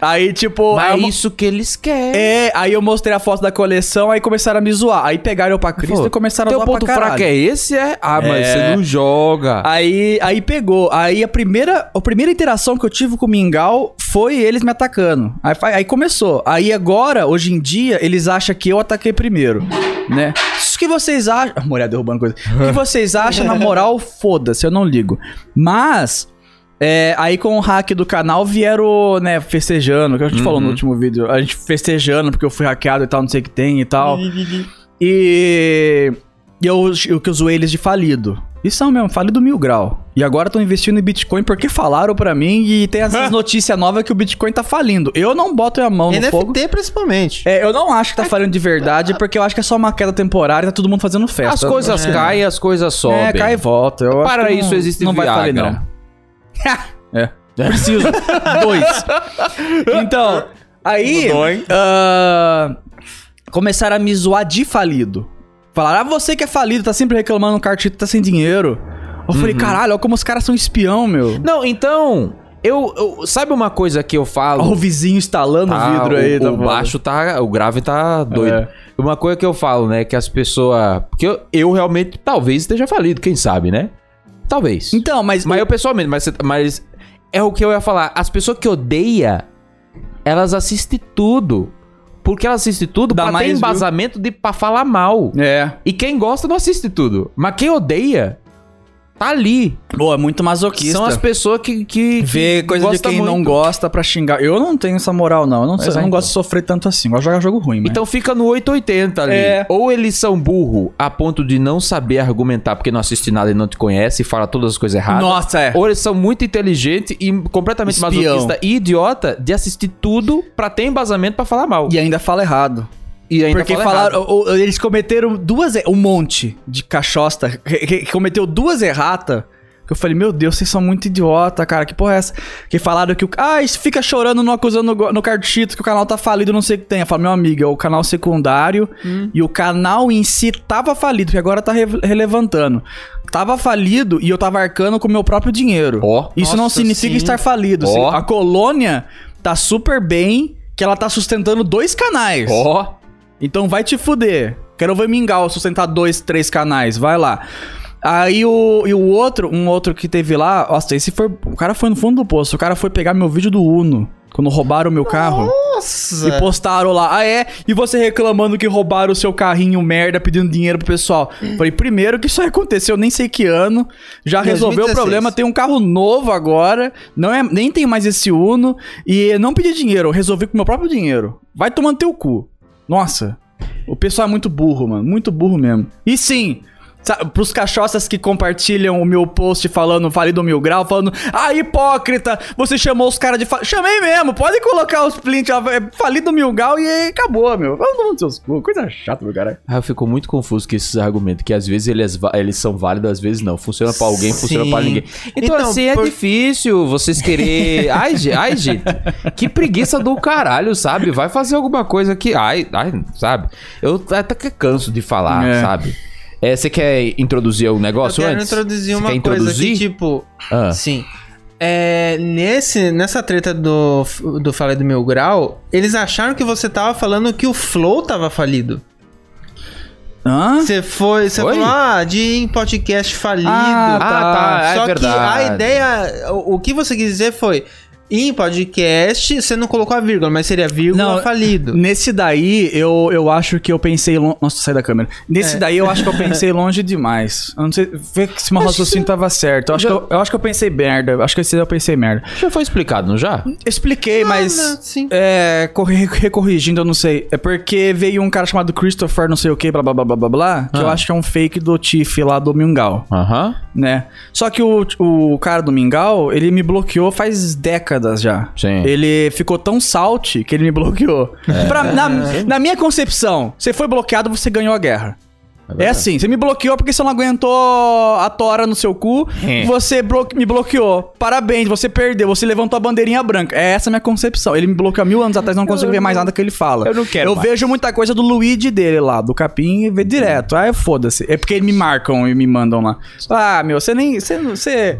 Aí, tipo. Mas é isso que eles querem. É, aí eu mostrei a foto da coleção, aí começaram a me zoar. Aí pegaram eu pra Cristo Pô, e começaram a Teu zoar ponto pra caralho. fraco é esse? É? Ah, mas É. você não joga. Aí, aí pegou. Aí a primeira, a primeira interação que eu tive com o Mingau foi eles me atacando. Aí, aí começou. Aí agora, hoje em dia, eles acham que eu ataquei primeiro, né? O que vocês acham... A mulher derrubando coisa. O que vocês acham, na moral, foda-se, eu não ligo. Mas... é, aí com o hack do canal vieram, né, festejando, que a gente falou no último vídeo, a gente festejando porque eu fui hackeado e tal, não sei o que tem e tal. E, e eu, eu que eu zoei eles de falido. Isso são mesmo, falido mil grau. E agora estão investindo em Bitcoin porque falaram pra mim e tem essas notícias novas que o Bitcoin tá falindo. Eu não boto a mão no NFT fogo. principalmente. É, eu não acho que tá falindo de verdade, porque eu acho que é só uma queda temporária, tá todo mundo fazendo festa. As coisas caem, as coisas sobem. É, cai e volta. Eu Para acho que isso não, existe Não vai falir, Viagra. não. é. Preciso. Dois. Então, aí. Mudou, hein? ah, começaram a me zoar de falido. Falaram, ah, você que é falido, tá sempre reclamando no cartito, tá sem dinheiro. Eu falei, caralho, olha como os caras são espião, meu. Não, então, eu, eu- Sabe uma coisa que eu falo? Olha o vizinho instalando o Tá, vidro aí. o, tá o baixo tá. O grave tá doido. É. Uma coisa que eu falo, né? Que as pessoas. Porque eu, eu realmente talvez esteja falido, quem sabe, né? Talvez. Então, mas. Mas eu pessoalmente, mas, mas é o que eu ia falar. As pessoas que odeiam, elas assistem tudo. Porque elas assistem tudo Dá pra mais ter view. embasamento de, pra falar mal. É. E quem gosta não assiste tudo. Mas quem odeia, tá ali. Pô, é muito masoquista. São as pessoas que. que que coisa de gostam quem não muito. gosta pra xingar. Eu não tenho essa moral, não. Eu não, sei, eu é, não então. gosto de sofrer tanto assim. Eu gosto de jogar jogo ruim, mas... Então fica no 880 ali. É. Ou eles são burro a ponto de não saber argumentar porque não assiste nada e não te conhece e fala todas as coisas erradas. Nossa, é. Ou eles são muito inteligentes e completamente Espião. masoquista e idiota de assistir tudo pra ter embasamento pra falar mal. E ainda fala errado. E ainda Porque fala falaram, errado. o- o- eles cometeram duas, um monte de cachosta, que, que- cometeu duas erratas. Que eu falei, meu Deus, vocês são muito idiota, cara, que porra é essa? Que falaram que o. Ah, fica chorando, não acusando no, no cartito que o canal tá falido, não sei o que tem. Eu falo, meu amigo, é o canal secundário e o canal em si tava falido, que agora tá re- relevantando. Tava falido e eu tava arcando com o meu próprio dinheiro. Ó. Isso não Nossa, significa sim. estar falido. Ó. A colônia tá super bem, que ela tá sustentando dois canais. Ó. Então vai te fuder. Quero ver Mingau sustentar dois, três canais. Vai lá. Aí o, e o outro, um outro que teve lá, nossa, esse foi. O cara foi no fundo do poço. O cara foi pegar meu vídeo do Uno. Quando roubaram o meu carro. Nossa! E postaram lá, ah é? E você reclamando que roubaram o seu carrinho merda, pedindo dinheiro pro pessoal. Falei, primeiro que isso aconteceu, nem sei que ano. Já resolveu o 2016. problema, tem um carro novo agora. Não é, nem tem mais esse Uno. E não pedi dinheiro, resolvi com o meu próprio dinheiro. Vai tomando teu cu. Nossa, o pessoal é muito burro, mano. Muito burro mesmo. E sim. Sa- Pros cachoças que compartilham o meu post falando Falido Mil Grau, falando Ah, hipócrita, você chamou os caras de fa... Chamei mesmo, pode colocar os plints ó, é Falido Mil Grau e aí acabou, meu Vamos tomar nos seus cu, coisa chata do cara Ah, eu fico muito confuso com esses argumentos, que às vezes eles, eles são válidos, às vezes não. Funciona pra alguém, funciona Sim. pra ninguém. Então, Então, assim, é por- difícil vocês querer... Ai, gente, ai, gente, que preguiça do caralho, sabe? Vai fazer alguma coisa que... Ai, ai, sabe? Eu até que canso de falar, É. sabe? É, você quer introduzir o Eu negócio quero antes? introduzir Você uma quer coisa introduzir? que, tipo. Ah. Sim. É, nesse, nessa treta do, do Falei do Meu Grau, eles acharam que você tava falando que o Flow tava falido. Hã? Você foi, você falou, ah, de podcast falido. Ah, tá, é Só que verdade. a ideia, o, o que você quis dizer foi, em podcast, você não colocou a vírgula, mas seria vírgula Não, falido. Nesse daí, eu, eu acho que eu pensei longe. Nossa, sai da câmera. Nesse É. daí, eu acho que eu pensei longe demais. Eu não sei vê se meu raciocínio que- tava certo. Eu acho, Já- que eu, eu acho que eu pensei merda. Eu acho que esse daí eu pensei merda. Já foi explicado, não já? Expliquei, mas. não, sim. É. Recorrigindo, eu não sei. É porque veio um cara chamado Christopher, não sei o que, blá blá blá blá blá blá. Que eu Ah. acho que é um fake do Tiff lá do Mingau. Aham. né? Só que o, o cara do Mingau, ele me bloqueou faz décadas já. Sim. Ele ficou tão salty que ele me bloqueou. Pra- na, na minha concepção, você foi bloqueado, você ganhou a guerra. É assim, você me bloqueou porque você não aguentou a tora no seu cu, É. você me bloqueou. Parabéns, você perdeu, você levantou a bandeirinha branca. É essa a minha concepção. Ele me bloqueou mil anos atrás, não consigo ver mais nada que ele fala. eu não quero Eu mais. vejo muita coisa do Luigi dele lá, do Capim, e vê direto. Ah, foda-se. É porque me marcam e me mandam lá. Ah, meu, você nem. Você. você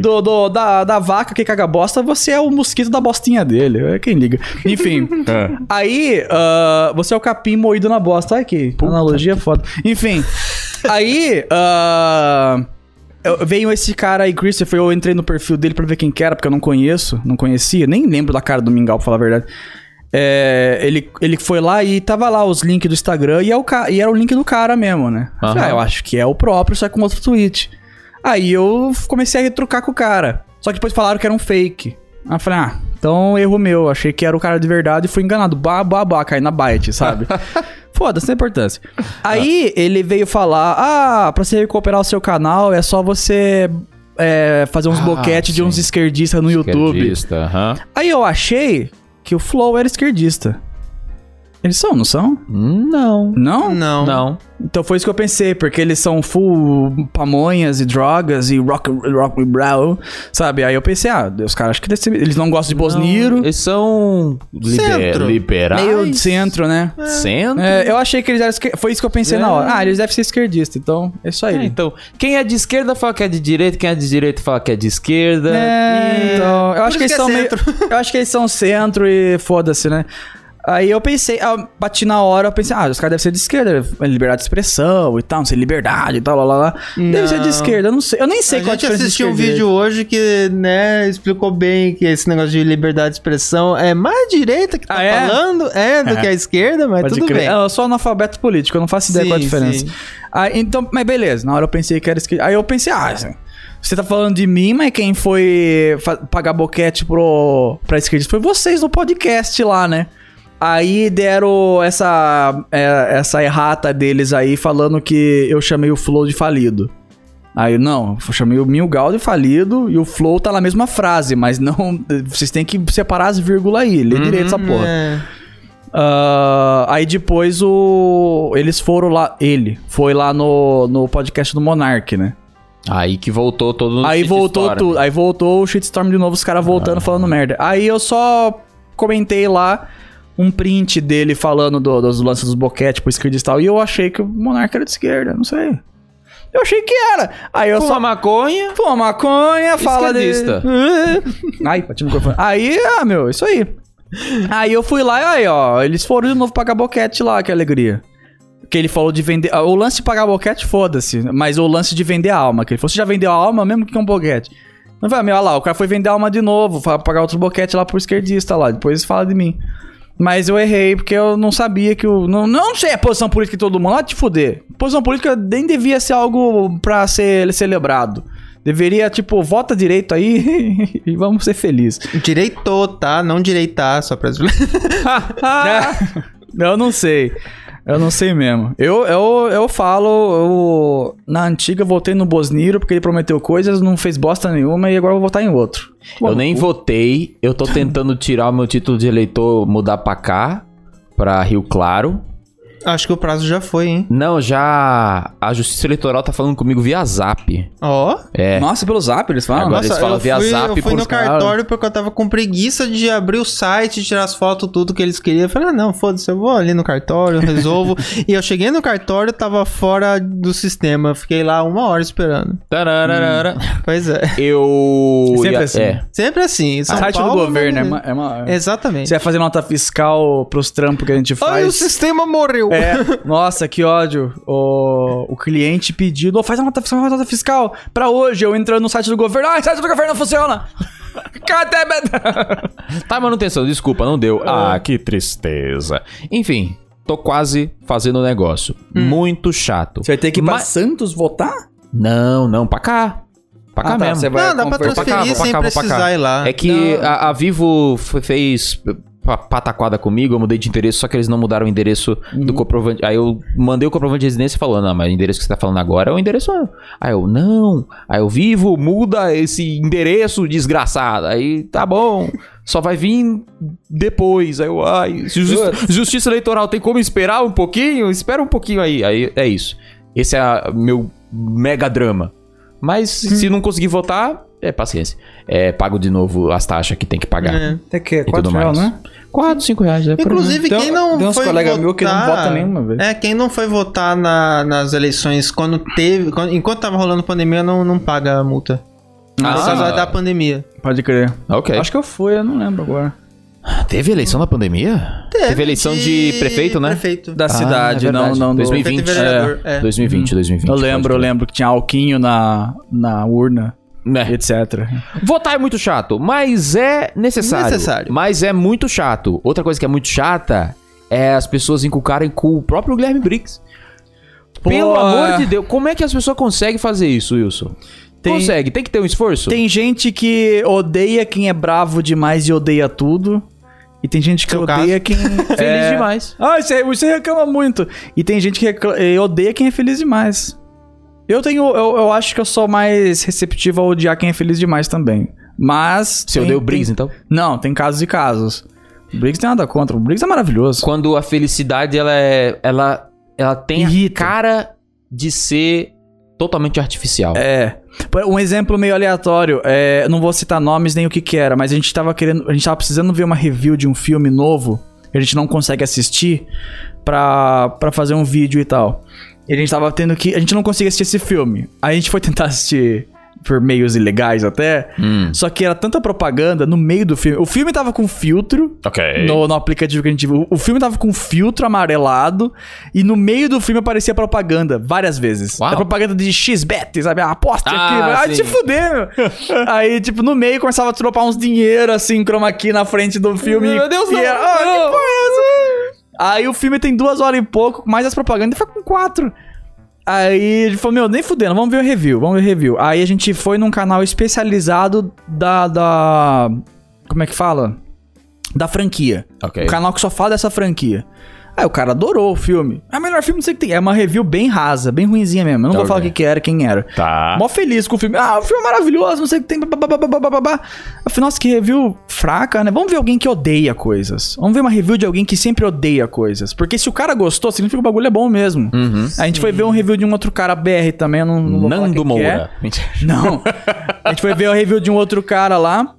do, do- da, da vaca que caga bosta, você é o mosquito da bostinha dele. É quem liga. Enfim. aí, ah, você é o capim moído na bosta. Ai, que analogia foda. Enfim. Aí, ah, eu- veio esse cara aí, Christopher, eu entrei no perfil dele pra ver quem que era, porque eu não conheço, não conhecia, nem lembro da cara do Mingau, pra falar a verdade. É, ele, ele foi lá e tava lá os links do Instagram e, é o e era o link do cara mesmo, né? Eu falei, Aham. ah, eu acho que é o próprio, só com outro tweet. Aí eu comecei a retrucar com o cara. Só que depois falaram que era um fake. Aí eu falei, ah, então erro meu. Achei que era o cara de verdade e fui enganado. Bah, bah, bah, caí na bite, sabe? Foda-se, não tem importância. Aí ele veio falar: ah, pra você recuperar o seu canal é só você é, fazer uns Ah, boquetes de uns esquerdistas no YouTube. Esquerdista, aham. Aí eu achei que o Flow era esquerdista. Eles são, não são? Não. Não? Não. Não. Então foi isso que eu pensei, porque eles são full pamonhas e drogas e rock, rock and roll, sabe? Aí eu pensei, ah, os caras acho que ser- eles não gostam de bosniro, Eles são liber, Centro. liberais. meio de centro, né? Centro? É, eu achei que eles eram. Foi isso que eu pensei É. na hora. Ah, eles devem ser esquerdistas, então é isso aí. É, então, quem é de esquerda fala que é de direita, quem é de direita fala que é de esquerda. É, E- então, eu acho que isso eles que é são meio... Eu acho que eles são centro e foda-se, né? Aí eu pensei, ah, bati na hora, eu pensei, ah, os caras devem ser de esquerda, liberdade de expressão e tal, não sei, liberdade e tal, lá, lá, lá. Deve ser de esquerda, eu não sei, eu nem sei a qual a gente diferença de assistiu um vídeo hoje que, né, explicou bem que esse negócio de liberdade de expressão é mais a direita que tá Ah, é? falando, é, do É. que a esquerda, mas Pode tudo crer. bem. Ah, Eu sou analfabeto político, eu não faço ideia Sim, qual a diferença. sim. Aí, então, mas beleza, na hora eu pensei que era esquerda. Aí eu pensei, ah, você tá falando de mim, mas quem foi pagar boquete pro, pra esquerda foi vocês no podcast lá, né? Aí deram essa, é, essa errata deles aí falando que eu chamei o Flow de falido. Aí, não, eu chamei o Milgal de falido e o Flow tá na mesma frase, mas não. Vocês têm que separar as vírgulas aí, lê direito essa porra. É. Ah, aí depois o. Eles foram lá. Ele foi lá no, no podcast do Monark, né? Aí que voltou todo aí voltou tudo. Aí voltou o shitstorm de novo, os caras voltando falando merda. Aí eu só comentei lá um print dele falando do- dos lances dos boquete pro esquerda e tal. E eu achei que o Monark era de esquerda, não sei. Eu achei que era. Aí eu Fuma só. maconha. Fuma maconha, fala de... Ai, bati no microfone. Aí, ah, meu, isso aí. Aí eu fui lá e aí, ó, eles foram de novo pagar boquete lá, que alegria. Que ele falou de vender. ah, O lance de pagar boquete, foda-se. Mas o lance de vender a alma. Que ele falou: você já vendeu a alma mesmo que é um boquete? Não vai, meu, olha lá, o cara foi vender alma de novo, pagar outro boquete lá pro esquerdista lá, depois fala de mim. Mas eu errei, porque eu não sabia que o. Não, não sei a posição política de todo mundo, lá te fuder. Posição política nem devia ser algo pra ser celebrado. Deveria, tipo, vota direito aí e vamos ser felizes. Direitou, tá? Não direitar, só pra... Eu não sei. Eu não sei mesmo. Eu, eu, eu falo, eu, na antiga votei no Bosniro porque ele prometeu coisas, não fez bosta nenhuma e agora eu vou votar em outro. Eu nem votei, eu tô tentando tirar o meu título de eleitor, mudar pra cá, pra Rio Claro. Acho que o prazo já foi, hein? Não, já. A Justiça Eleitoral tá falando comigo via zap. Ó. É. Nossa, pelo zap eles falam. Agora Nossa, eles falam eu via fui, zap eu fui no cartório porque eu tava com preguiça de abrir o site, tirar as fotos, tudo que eles queriam. Eu falei, ah, não, foda-se, eu vou ali no cartório, resolvo. e eu cheguei no cartório, tava fora do sistema. Fiquei lá uma hora esperando. Tararara. Pois é. Eu. Sempre ia- assim. É. Sempre assim. São site Paulo, do governo é né? uma, é uma- Exatamente. Você vai fazer nota fiscal pros trampos que a gente Ai, o faz. sistema morreu. É, nossa, que ódio. O, o cliente pedindo, "Ô, faz uma nota fiscal, uma nota fiscal pra hoje. Eu entrando no site do governo, ah, o site do governo não funciona. Cadê? Tá, manutenção, desculpa, não deu. Ah, que tristeza. Enfim, tô quase fazendo o negócio. Muito chato. Você vai ter que ir pra Mas- Santos votar? Não, não, pra cá. Pra cá Ah, tá, mesmo. você vai Não, dá pra transferir pra cá, sem pra cá, pra cá. precisar ir lá. É que a, a Vivo fez pataquada comigo, eu mudei de endereço, só que eles não mudaram o endereço Uhum. do comprovante. Aí eu mandei o comprovante de residência e falou, não, mas o endereço que você tá falando agora é o endereço. Aí eu, não. Aí eu, Vivo, muda esse endereço, desgraçado. Aí, tá bom. Só vai vir depois. Aí eu, ai, se justi- justiça eleitoral tem como esperar um pouquinho? Espera um pouquinho aí. Aí é isso. Esse é meu mega drama. Mas se Hum. não conseguir votar, é paciência. É, pago de novo as taxas que tem que pagar. É. Tem que tudo quatro reais, mais. né? 4, 5 reais. É. Inclusive, Tem- quem não tem uns foi colegas votar... meus que não votam nenhuma vez. É, quem não foi votar na- nas eleições quando teve... quando- enquanto tava rolando pandemia, não, não paga a multa. Ah. Por causa da pandemia. Pode crer. Ok. Acho que eu fui, eu não lembro agora. Teve eleição na pandemia? Teve eleição de prefeito, né? Prefeito. Da Ah, cidade, é não, não do... 2020. Prefeito e vereador. É. 2020, 2020. Eu lembro, eu lembro que tinha alquinho na, na urna, crer. É. etc. Votar é muito chato, mas é necessário. Necessário. Mas é muito chato. Outra coisa que é muito chata é as pessoas inculcarem com o próprio Guilherme Briggs. Pelo Pô, amor é. de Deus, como é que as pessoas conseguem fazer isso, Wilson? Tem- Consegue, tem que ter um esforço. Tem gente que odeia quem é bravo demais e odeia tudo. E tem gente que Seu odeia quem. Feliz é... demais. Ah, você, você reclama muito. E tem gente que odeia quem é feliz demais. Eu tenho. Eu, eu acho que eu sou mais receptivo a odiar quem é feliz demais também. Mas. Você tem- odeia o Briggs, então? Não, tem casos e casos. O Briggs tem nada contra. O Briggs é maravilhoso. Quando a felicidade, ela é... Ela, ela tem Irrita. a cara de ser totalmente artificial. É. Um exemplo meio aleatório, é, não vou citar nomes nem o que que era, mas a gente tava querendo, a gente tava precisando ver uma review de um filme novo, que a gente não consegue assistir pra fazer um vídeo e tal. E a gente tava tendo que, a gente não conseguia assistir esse filme. Aí a gente foi tentar assistir por meios ilegais até, Hum. só que era tanta propaganda no meio do filme. O filme tava com filtro, Ok. no, no aplicativo que a gente viu. O filme tava com filtro amarelado e no meio do filme aparecia propaganda várias vezes. Uau. A propaganda de XBet, sabe? A aposta Ah, aqui. Ai, sim. te fuder. Aí, tipo, no meio começava a dropar uns dinheiro assim, chroma aqui na frente do filme. Meu Deus, e não, era, ah, que porra é essa? Aí o filme tem duas horas e pouco, mais as propagandas foi com quatro. Aí ele falou, meu, nem fudendo, vamos ver o review, vamos ver o review. Aí a gente foi num canal especializado da. da como é que fala? Da franquia. Ok. Um canal que só fala dessa franquia. Aí o cara adorou o filme. É o melhor filme que tem. É uma review bem rasa, bem ruinzinha mesmo. Eu não vou Ok. falar o que, que era, quem era. Tá. Mó feliz com o filme. Ah, o filme é maravilhoso, não sei o que tem. babá. Eu falei, nossa, que review fraca, né? Vamos ver alguém que odeia coisas. Vamos ver uma review de alguém que sempre odeia coisas. Porque se o cara gostou, significa que o bagulho é bom mesmo. Uhum. A gente foi ver um review de um outro cara BR também, eu não, não vou falar Nando que é. Moura. Mentira. Não. A gente foi ver o review de um outro cara lá.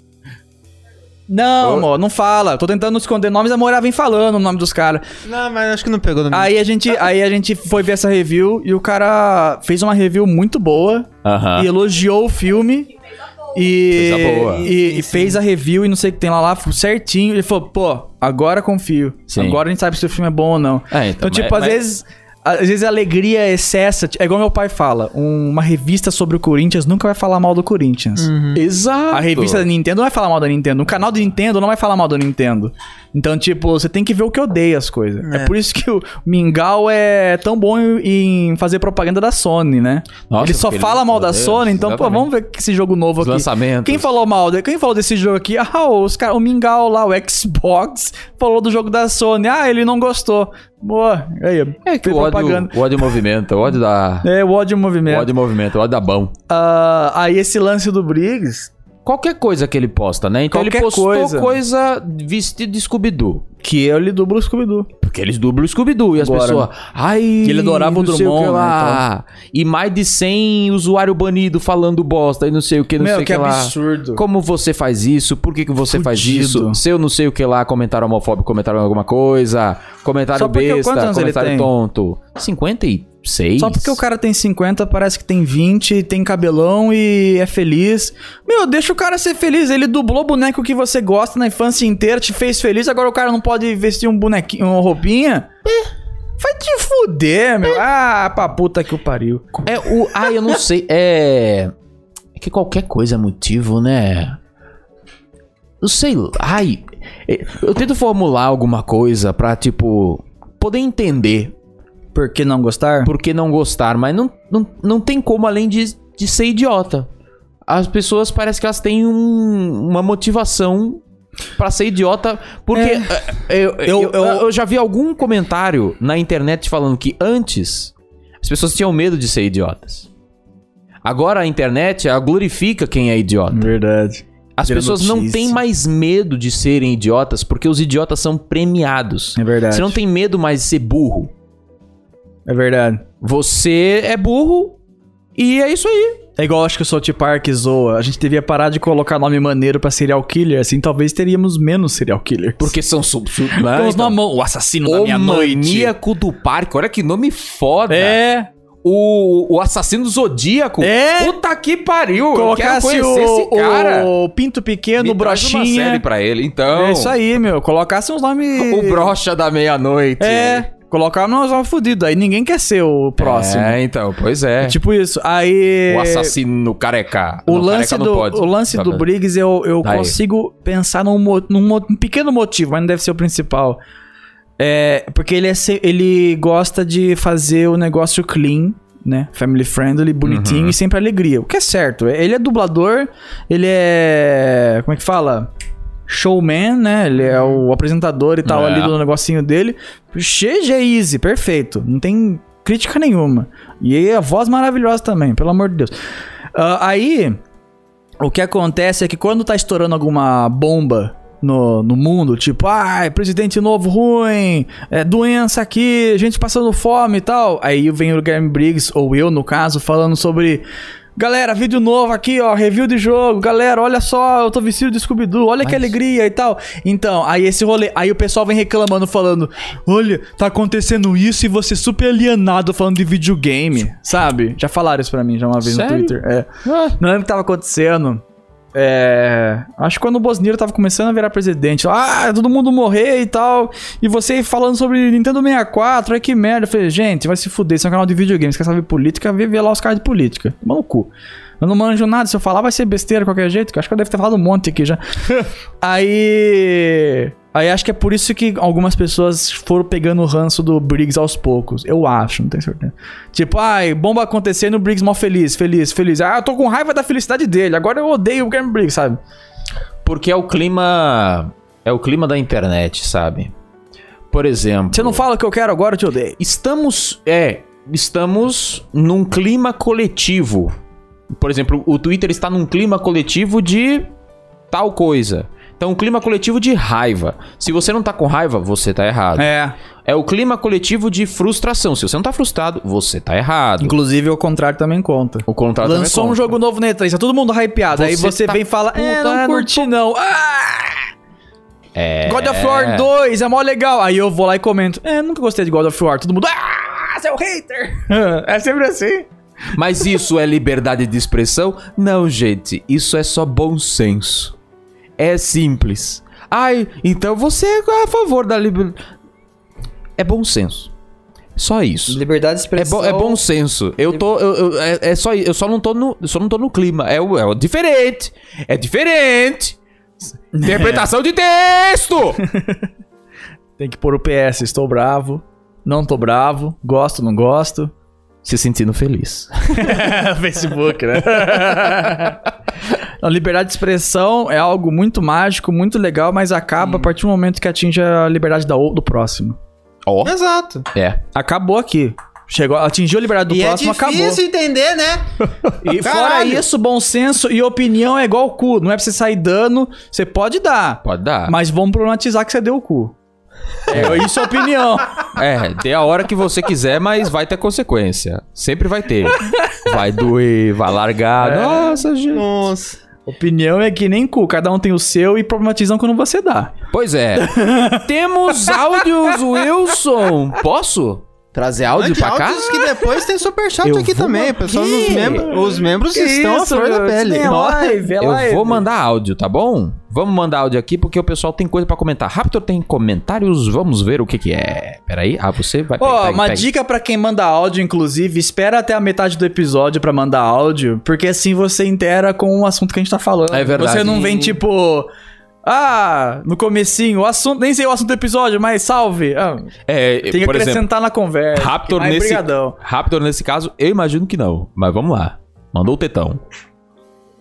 Não, amor, não fala. Tô tentando esconder nomes, a Moura vem falando o nome dos caras. Não, mas acho que não pegou no. Aí a gente, aí a gente foi ver essa review e o cara fez uma review muito boa Aham. e elogiou o filme. E, Coisa boa. e, e fez a review e não sei o que tem lá, lá certinho. Ele falou, pô, agora confio. Sim. Agora a gente sabe se o filme é bom ou não. É, então, Então, tipo, mas- às mas- vezes às vezes a alegria excessa. É igual meu pai fala: um- uma revista sobre o Corinthians nunca vai falar mal do Corinthians. Exato. A revista da Nintendo não vai falar mal da Nintendo. O canal da Nintendo não vai falar mal da Nintendo. Então, tipo, você tem que ver o que odeia as coisas. É, É. por isso que o Mingau é tão bom em fazer propaganda da Sony, né? Nossa, ele só fala mal da Deus, Sony, então, pô, exatamente. vamos ver esse jogo novo Os aqui. lançamentos. Quem falou mal? de- Quem falou desse jogo aqui? Ah, os cara, o Mingau lá, o Xbox, falou do jogo da Sony. Ah, ele não gostou. Boa. Aí, É que o ódio, o ódio movimenta, o ódio da... É, o ódio em O movimento. ódio movimenta, o ódio da bom. Ah, aí esse lance do Briggs, Qualquer coisa que ele posta, né? Então Qualquer ele postou coisa. coisa. vestido de Scooby-Doo. que eu lhe dublo o Scooby-Doo. Porque eles dublam o Scooby-Doo. E as Agora. pessoas. Ai. ele adorava o Drummond, né, lá. E mais de 100 usuário banido falando bosta e não sei o que, não Meu, sei o que que, lá. absurdo. Como você faz isso? Por que, que você faz Fudido. isso? Se eu não sei o que lá, comentário homofóbico, comentário alguma coisa. Comentário Só besta, quantos anos ele comentário tem? tonto. 56? Só porque o cara tem 50, parece que tem 20, tem cabelão e é feliz. Meu, deixa o cara ser feliz. Ele dublou o boneco que você gosta na infância inteira, te fez feliz, agora o cara não pode vestir um bonequinho, uma roupinha. Vai te fuder, meu. Ah, pra puta que o pariu. É o. Ai, eu não sei. É. É que qualquer coisa é motivo, né? Eu sei lá. Ai. é, Eu tento formular alguma coisa pra, tipo. Poder entender Por que não gostar? por que não gostar, mas não, não, não tem como além de, de ser idiota. As pessoas parece que elas têm um- uma motivação pra ser idiota, porque É. é, eu, eu, Eu- eu- já vi algum comentário na internet falando que antes as pessoas tinham medo de ser idiotas. Agora a internet ela glorifica quem é idiota. Verdade. As pessoas não notícia. têm mais medo de serem idiotas porque os idiotas são premiados. É verdade. Você não tem medo mais de ser burro. É verdade. Você é burro e é isso aí. É igual acho que o South Park zoa. A gente devia parar de colocar nome maneiro pra serial killer, assim talvez teríamos menos serial killers. Porque são sub, sub Com né? os Então, nomes- o assassino da o meia-noite. maníaco do parque. Olha que nome foda. É, O, o assassino do zodíaco. É. Puta que pariu. eu quero colocasse conhecer esse o, cara. o Pinto Pequeno, Me o traz uma série pra ele, então. É isso aí, meu. Colocasse uns nomes. O brocha da meia-noite. É, colocar uns nomes fudidos. Aí ninguém quer ser o próximo. É, então, pois é. Tipo isso. Aí. o assassino careca. O Não, lance, careca do, pode. o lance Tá do. Briggs, eu, eu Daí. consigo pensar num, num mo- um pequeno motivo, mas não deve ser o principal. É, porque ele, é ele gosta de fazer o negócio clean, né? Family friendly, bonitinho Uhum. e sempre alegria. O que é certo. Ele é dublador, ele é. Como é que fala? Showman, né? Ele é o apresentador e tal É. ali do negocinho dele. GG Easy, perfeito. Não tem crítica nenhuma. E a voz maravilhosa também, pelo amor de Deus. Ah, aí, o que acontece é que quando tá estourando alguma bomba no, no mundo, tipo, ai, presidente novo ruim, é, doença aqui, gente passando fome e tal, aí vem o Guilherme Briggs, ou eu no caso, falando sobre. Galera, vídeo novo aqui, ó, review de jogo. Galera, olha só, eu tô vestido de Scooby-Doo, olha que Mas- alegria e tal. Então, aí esse rolê, aí o pessoal vem reclamando, falando: Olha, tá acontecendo isso e você super alienado falando de videogame, sabe? Já falaram isso pra mim já uma vez Sério? no Twitter. É. Ah, Não lembro o que tava acontecendo. É. Acho que quando o Bosniro tava começando a virar presidente. Ah, todo mundo morrer e tal. E você falando sobre Nintendo 64, ai que merda. Eu falei, gente, vai se fuder, isso é um canal de videogames. Quer saber política? Vê, vê lá os caras de política. Cu. Eu não manjo nada. Se eu falar, vai ser besteira de qualquer jeito. Que eu acho que eu devo ter falado um monte aqui já. aí. Aí acho que é por isso que algumas pessoas foram pegando o ranço do Briggs aos poucos. Eu acho, não tenho certeza. Tipo, ai, bomba acontecendo, o Briggs mal feliz, feliz, feliz. Ah, eu tô com raiva da felicidade dele. Agora eu odeio o Guilherme Briggs, sabe? Porque é o clima. É o clima da internet, sabe? Por exemplo. Você não fala o que eu quero agora, eu te odeio. Estamos. É. Estamos num clima coletivo. Por exemplo, o Twitter está num clima coletivo de tal coisa. Então, um clima coletivo de raiva. Se você não tá com raiva, você tá errado. É, É. o clima coletivo de frustração. Se você não tá frustrado, você tá errado. Inclusive, o contrário também conta. O contrário Lançou um jogo novo na E3, tá todo mundo hypeado. Aí Você você tá vem e fala, é, não não curti não. Ah! É. God of War 2 é mó legal. Aí eu vou lá e comento, é, nunca gostei de God of War. Todo mundo, ah, seu hater. é sempre assim. Mas isso é liberdade de expressão? Não, gente. Isso é só bom senso. É simples. Ai, então você é a favor da liberdade. É bom senso. Só isso. Liberdade de É, expressão. bo- é bom senso. Eu tô. Eu, eu- é, é só, eu só não tô no. eu só não tô no clima. É, o- é o diferente. É diferente. Interpretação de texto! Tem que pôr o PS. Estou bravo. Não tô bravo. Gosto, não gosto. Se sentindo feliz. Facebook, né? Não, liberdade de expressão é algo muito mágico, muito legal, mas acaba a partir do momento que atinge a liberdade da, do próximo. Ó. Exato. É. Acabou aqui. Chegou, atingiu a liberdade do e é próximo, difícil acabou. entender, né? E fora Caralho. isso, bom senso e opinião é igual o cu. Não é pra você sair dando, você pode dar. Pode dar. Mas vamos problematizar que você deu o cu. É, isso é opinião. É, dê a hora que você quiser, mas vai ter consequência. Sempre vai ter. Vai doer, vai largar. É. Nossa, gente. Nossa. Opinião é que nem cu. Cada um tem o seu e problematizam quando você dá. Pois é. Temos áudios, Wilson. Posso trazer áudio pra cá? áudios que depois tem superchat Eu aqui também. Pessoal, Que? os, membros, os membros estão à flor da pele. É live, é Eu live. vou mandar áudio, tá bom? Vamos mandar áudio aqui porque o pessoal tem coisa pra comentar. Raptor tem comentários, vamos ver o que que é. Peraí, ah, você vai... Ó, pega, uma pega. dica pra quem manda áudio, inclusive, espera até a metade do episódio pra mandar áudio, porque assim você intera com o assunto que a gente tá falando. É verdade. Você não vem tipo, ah, no comecinho, o assunto, nem sei o assunto do episódio, mas salve. Ah, É, tem que por exemplo, acrescentar na conversa. Raptor nesse, brigadão. Raptor nesse caso, eu imagino que não. Mas vamos lá. Mandou o tetão.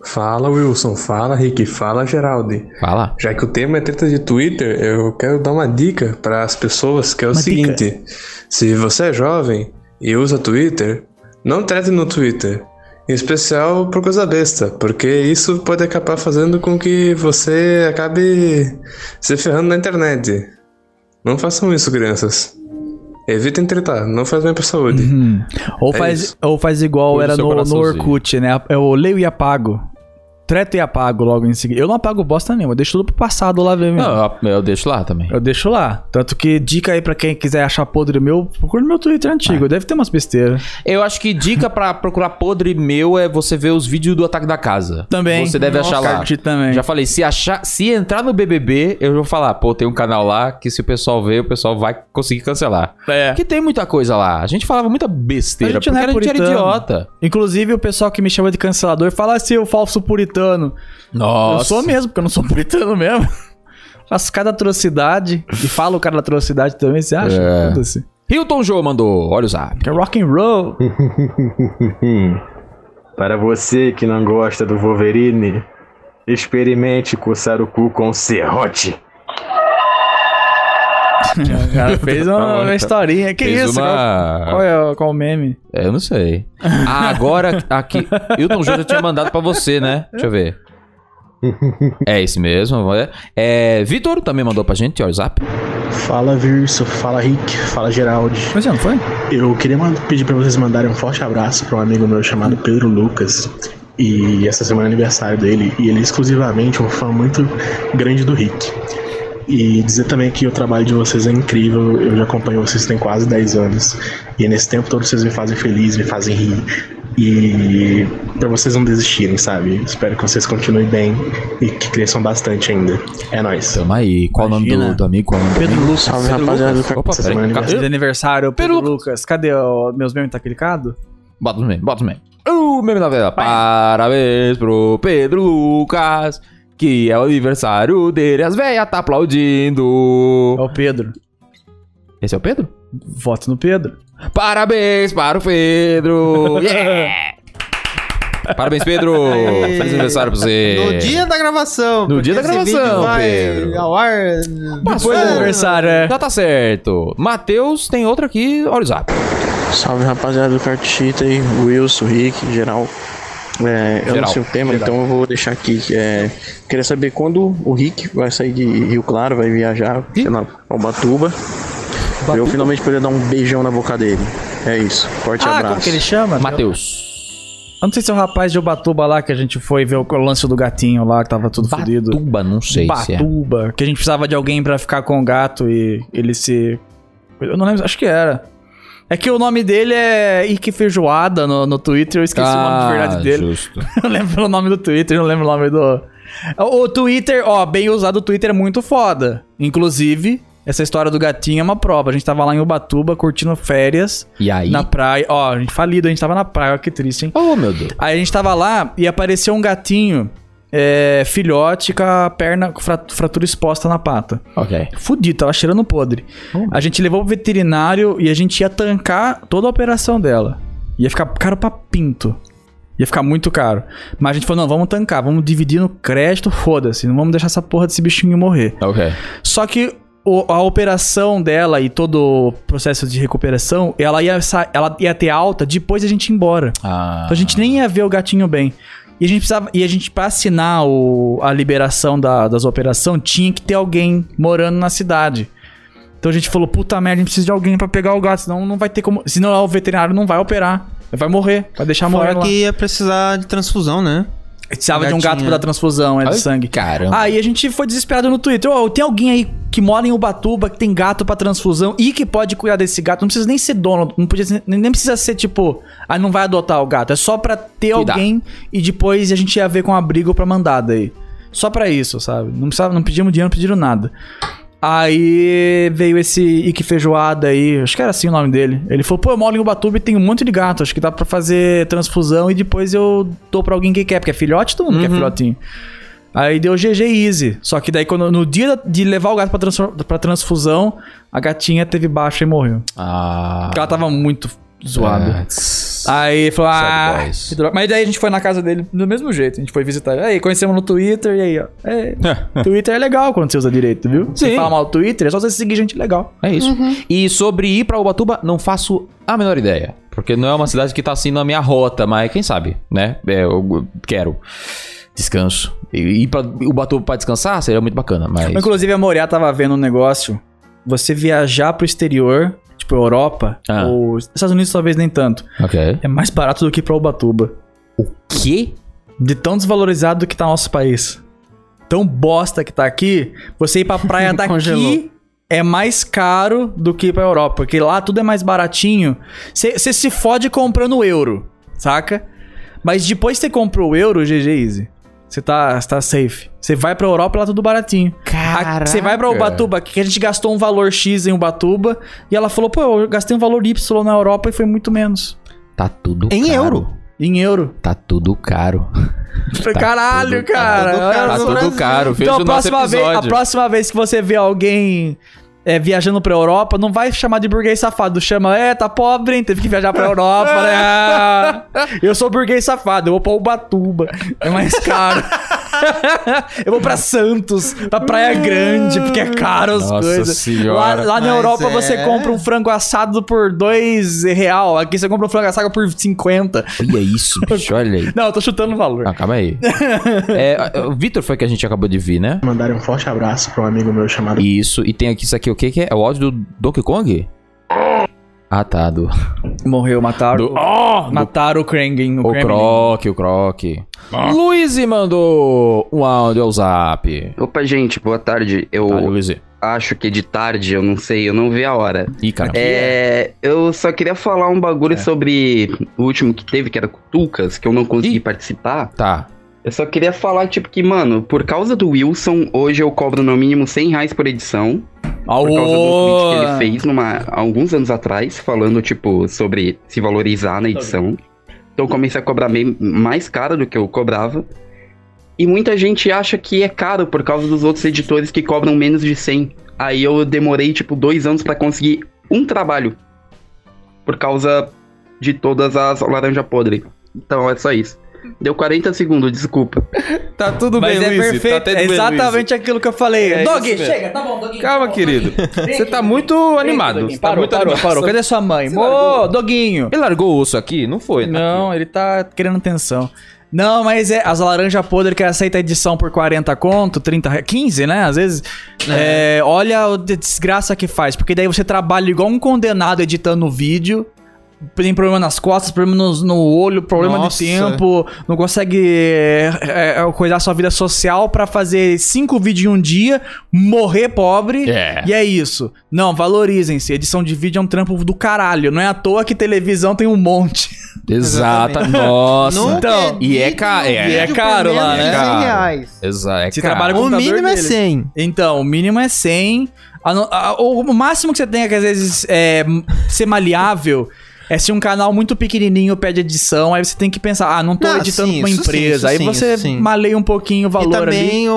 Fala Wilson, fala Rick, fala Geraldi. Fala. Já que o tema é treta de Twitter, eu quero dar uma dica para as pessoas que é o Uma seguinte: se você é jovem e usa Twitter, não trete no Twitter. Em especial por coisa besta, porque isso pode acabar fazendo com que você acabe se ferrando na internet. Não façam isso, crianças. Evitem tretar, não faz bem pra saúde. Hum. Ou, É faz, isso. ou faz igual Cuide era no, no. Orkut, né? Eu leio e apago. Treto e apago logo em seguida. Eu não apago bosta nenhuma, eu deixo tudo pro passado lá ver mesmo. Não, eu, eu deixo lá também. Eu deixo lá. Tanto que dica aí pra quem quiser achar podre meu, procura no meu Twitter antigo. Deve ter umas besteiras. Eu acho que dica pra procurar podre meu é você ver os vídeos do Ataque da Casa. Também. Você deve achar lá. Também. Já falei, se achar, se entrar no BBB, eu vou falar, pô, tem um canal lá que se o pessoal ver, o pessoal vai conseguir cancelar. É. Porque tem muita coisa lá. A gente falava muita besteira, A gente não é a gente era idiota. Inclusive, o pessoal que me chama de cancelador fala assim, o falso puritano. Nossa. Eu sou mesmo, porque eu não sou puritano mesmo. Faço cada atrocidade e falo cada atrocidade também, você acha? É. Hilton Joe mandou, olha o zap. Que é rock and roll. Para você que não gosta do Wolverine, experimente coçar o cu com serrote. O cara fez uma, uma historinha. Que Fez isso? uma- Qual, qual é, qual o meme? É, eu não sei. Ah, agora aqui. Hilton já tinha mandado pra você, né? Deixa eu ver. É esse mesmo. é. É, Vitor também mandou pra gente, olha o zap. Fala Virso, fala Rick, fala Geraldi. Mas já não foi? Eu queria pedir pra vocês mandarem um forte abraço para um amigo meu chamado Pedro Lucas. E essa semana é aniversário dele. E ele é exclusivamente um fã muito grande do Rick. E dizer também que o trabalho de vocês é incrível. Eu já acompanho vocês tem quase 10 anos. E nesse tempo todo vocês me fazem feliz, me fazem rir. E pra vocês não desistirem, sabe? Espero que vocês continuem bem e que cresçam bastante ainda. É nóis. Tamo aí. Qual o nome do, do amigo? Qual o nome Pedro? Lucas. Salve rapaziada Lucas. Opa, peraí. é de aniversário, Pedro Pedro Lucas. Cadê o meus memes? Tá clicado? Bota os memes, bota os memes. Uh, meme da vela. Parabéns pro Pedro Lucas, que é o aniversário dele. As velhas tá É aplaudindo. o Pedro. Esse é o Pedro? Voto no Pedro. Parabéns para o Pedro. Yeah! Parabéns, Pedro. Feliz aniversário pra você. No dia da gravação. No dia da gravação, Pedro. Ao ar. Depois do aniversário, é. Já tá certo. Matheus tem outro aqui. Olha o zap. Salve rapaziada do Cartchita aí, Wilson, Rick, geral. É, eu Geral. não sei o tema, então eu vou deixar aqui. É, queria saber quando o Rick vai sair de Rio Claro, vai viajar, sei lá, pra Ubatuba. Pra eu finalmente poder dar um beijão na boca dele. É isso. Forte Ah, abraço. como que ele chama? Matheus. Eu não sei se é o rapaz de Ubatuba lá que a gente foi ver o lance do gatinho lá, que tava tudo fodido. Batuba, não sei se é. Batuba. Que a gente precisava de alguém pra ficar com o gato e ele se. Eu não lembro, acho que era. É que o nome dele é Ike Feijoada no, no Twitter, eu esqueci o nome de verdade dele. Ah, Justo. Eu lembro o nome do Twitter, não lembro o nome do. O o Twitter, ó, bem usado, o Twitter é muito foda. Inclusive, essa história do gatinho é uma prova. A gente tava lá em Ubatuba curtindo férias E aí? na praia. Ó, a gente falido, a gente tava na praia, ó, que triste, hein? Oh, meu Deus. Aí a gente tava lá e apareceu um gatinho, é, filhote, com a perna, com fra- fratura exposta na pata. Ok. Fudido, tava cheirando podre. A gente levou pro veterinário e a gente ia tancar toda a operação dela. Ia ficar caro pra pinto. Ia ficar muito caro. Mas a gente falou, não, vamos tancar, vamos dividir no crédito, foda-se. Não vamos deixar essa porra desse bichinho morrer. Ok. Só que o- a operação dela e todo o processo de recuperação, ela ia, ela ia ter alta depois da gente ir embora. Ah. Então a gente nem ia ver o gatinho bem. E a gente precisava. E a gente, pra assinar o- a liberação da- das operações, tinha que ter alguém morando na cidade. Então a gente falou, puta merda, a gente precisa de alguém pra pegar o gato, senão não vai ter como. Senão o veterinário não vai operar. Vai morrer. Vai deixar morrer Fora que ia precisar de transfusão, né? Precisava de um gato pra dar transfusão, é de Ai, sangue. Caramba. Aí a gente foi desesperado no Twitter. Ô, tem alguém aí que mora em Ubatuba, que tem gato pra transfusão e que pode cuidar desse gato. Não precisa nem ser dono, não podia ser- nem nem precisa ser tipo, ah, não vai adotar o gato. É só pra ter Cuidar. alguém e depois a gente ia ver com abrigo pra mandar daí. Só pra isso, sabe? Não precisava, não pedimos dinheiro, não pediram nada. Aí veio esse Ike Feijoada aí, acho que era assim o nome dele. Ele falou, pô, eu moro em Ubatuba e tem um monte de gato, acho que dá pra fazer transfusão e depois eu dou pra alguém que quer, porque é filhote, todo mundo quer filhotinho. Aí deu GG Easy. Só que daí, quando, no dia de levar o gato pra, transfor- pra transfusão, a gatinha teve baixa e morreu. Ah. Porque ela tava muito zoada. É. Aí falou, Sad ah, boys. que droga. mas daí a gente foi na casa dele do mesmo jeito. A gente foi visitar. Aí conhecemos no Twitter e aí, ó. É, Twitter é legal quando você usa direito, viu? Você Sim. fala mal do Twitter, é só você seguir gente legal. É isso. E sobre ir pra Ubatuba, não faço a menor ideia. Porque não é uma cidade que tá assim na minha rota, mas quem sabe, né? É, eu quero. Descanso. E ir pra Ubatuba pra descansar seria muito bacana, mas. Inclusive, a Moriá tava vendo um negócio. Você viajar pro exterior, tipo Europa, Ah. ou Estados Unidos talvez nem tanto, Ok. é mais barato do que pra Ubatuba. Que? De tão desvalorizado que tá nosso país. Tão bosta que tá aqui, você ir pra praia daqui Congelou. é mais caro do que ir pra Europa. Porque lá tudo é mais baratinho. Você se fode comprando euro, saca? Mas depois que você comprou o euro, GG Easy. Você tá, tá safe. Você vai pra Europa, lá tudo baratinho. Você vai pra Ubatuba, que a gente gastou um valor X em Ubatuba, e ela falou, pô, eu gastei um valor Y na Europa e foi muito menos. Tá tudo Em caro. euro. Em euro. Tá tudo caro. Falei, Caralho, tudo- cara. tá tudo caro Tá tudo caro. Então, a próxima, vez, a próxima vez que você vê alguém é, viajando pra Europa, não vai chamar de burguês safado. Chama, é, tá pobre, hein? Teve que viajar pra Europa, né? Ah, Eu sou burguês safado, eu vou pra Ubatuba. É mais caro. eu vou pra Santos, pra Praia Grande, porque é caro as Nossa coisas. senhora. Lá, lá na Europa é. você compra um frango assado por dois real. Aqui você compra um frango assado por 50. Olha isso, bicho, olha aí. Não, eu tô chutando o valor. Ah, calma aí. É, o Vitor foi que a gente acabou de vir, né? Mandarem um forte abraço pra um amigo meu chamado Isso. E tem aqui isso aqui, o que que é? É o áudio do Donkey Kong? Ah, tá. Do, Morreu, mataram. do, oh, do Mataram o Krangin. O Kremlin. Croc, o Croc. Luiz mandou um áudio ao zap. Opa, gente, boa tarde. Eu Tá, Luiz. acho que de tarde, eu não sei, eu não vi a hora. Ih, cara. É, eu só queria falar um bagulho sobre o último que teve, que era Cutucas, que eu não consegui Ih. participar. Tá. Eu só queria falar, tipo, que, mano, por causa do Wilson, hoje eu cobro no mínimo 100 reais por edição. Por causa do tweet que ele fez numa, alguns anos atrás, falando, tipo, sobre se valorizar na edição. Então eu comecei a cobrar mais caro do que eu cobrava. E muita gente acha que é caro por causa dos outros editores que cobram menos de 100. Aí eu demorei, tipo, dois anos pra conseguir um trabalho. Por causa de todas as laranja podre. Então é só isso. Deu 40 segundos, desculpa. Tá tudo Mas é perfeito. Tá é exatamente aquilo que eu falei. É Dog, chega, tá bom, Doguinho. Calma, tá bom, querido. Você tá muito animado. Você tá Parou, muito parou, animado. parou. Cadê sua mãe? Ô? Doguinho. Ele largou o osso aqui? Não foi. tá Não, ele tá querendo atenção. Não, mas é as laranja podre que aceita a edição por 40 conto, 30, re- 15, né? Às vezes. É, olha a desgraça que faz. Porque daí você trabalha igual um condenado editando o vídeo. Tem problema nas costas, problema no, no olho, problema Nossa. de tempo. Não consegue é, é, cuidar da sua vida social pra fazer cinco vídeos em um dia, morrer pobre. É. E é isso. Não, valorizem-se. Edição de vídeo é um trampo do caralho. Não é à toa que televisão tem um monte. Exata. Exatamente. Nossa. Nunca Então, e é ca- é- é caro lá, né? 100 Caro. reais. Exato. É Se caro. trabalha com O mínimo é deles. 100. Então, o mínimo é 100. A a- o, o máximo que você tem é que às vezes é, ser maleável é se um canal muito pequenininho pede edição, aí você tem que pensar, ah, não tô Não, editando sim, uma sim, empresa. isso aí sim, você sim. maleia um pouquinho o E valor ali. também o,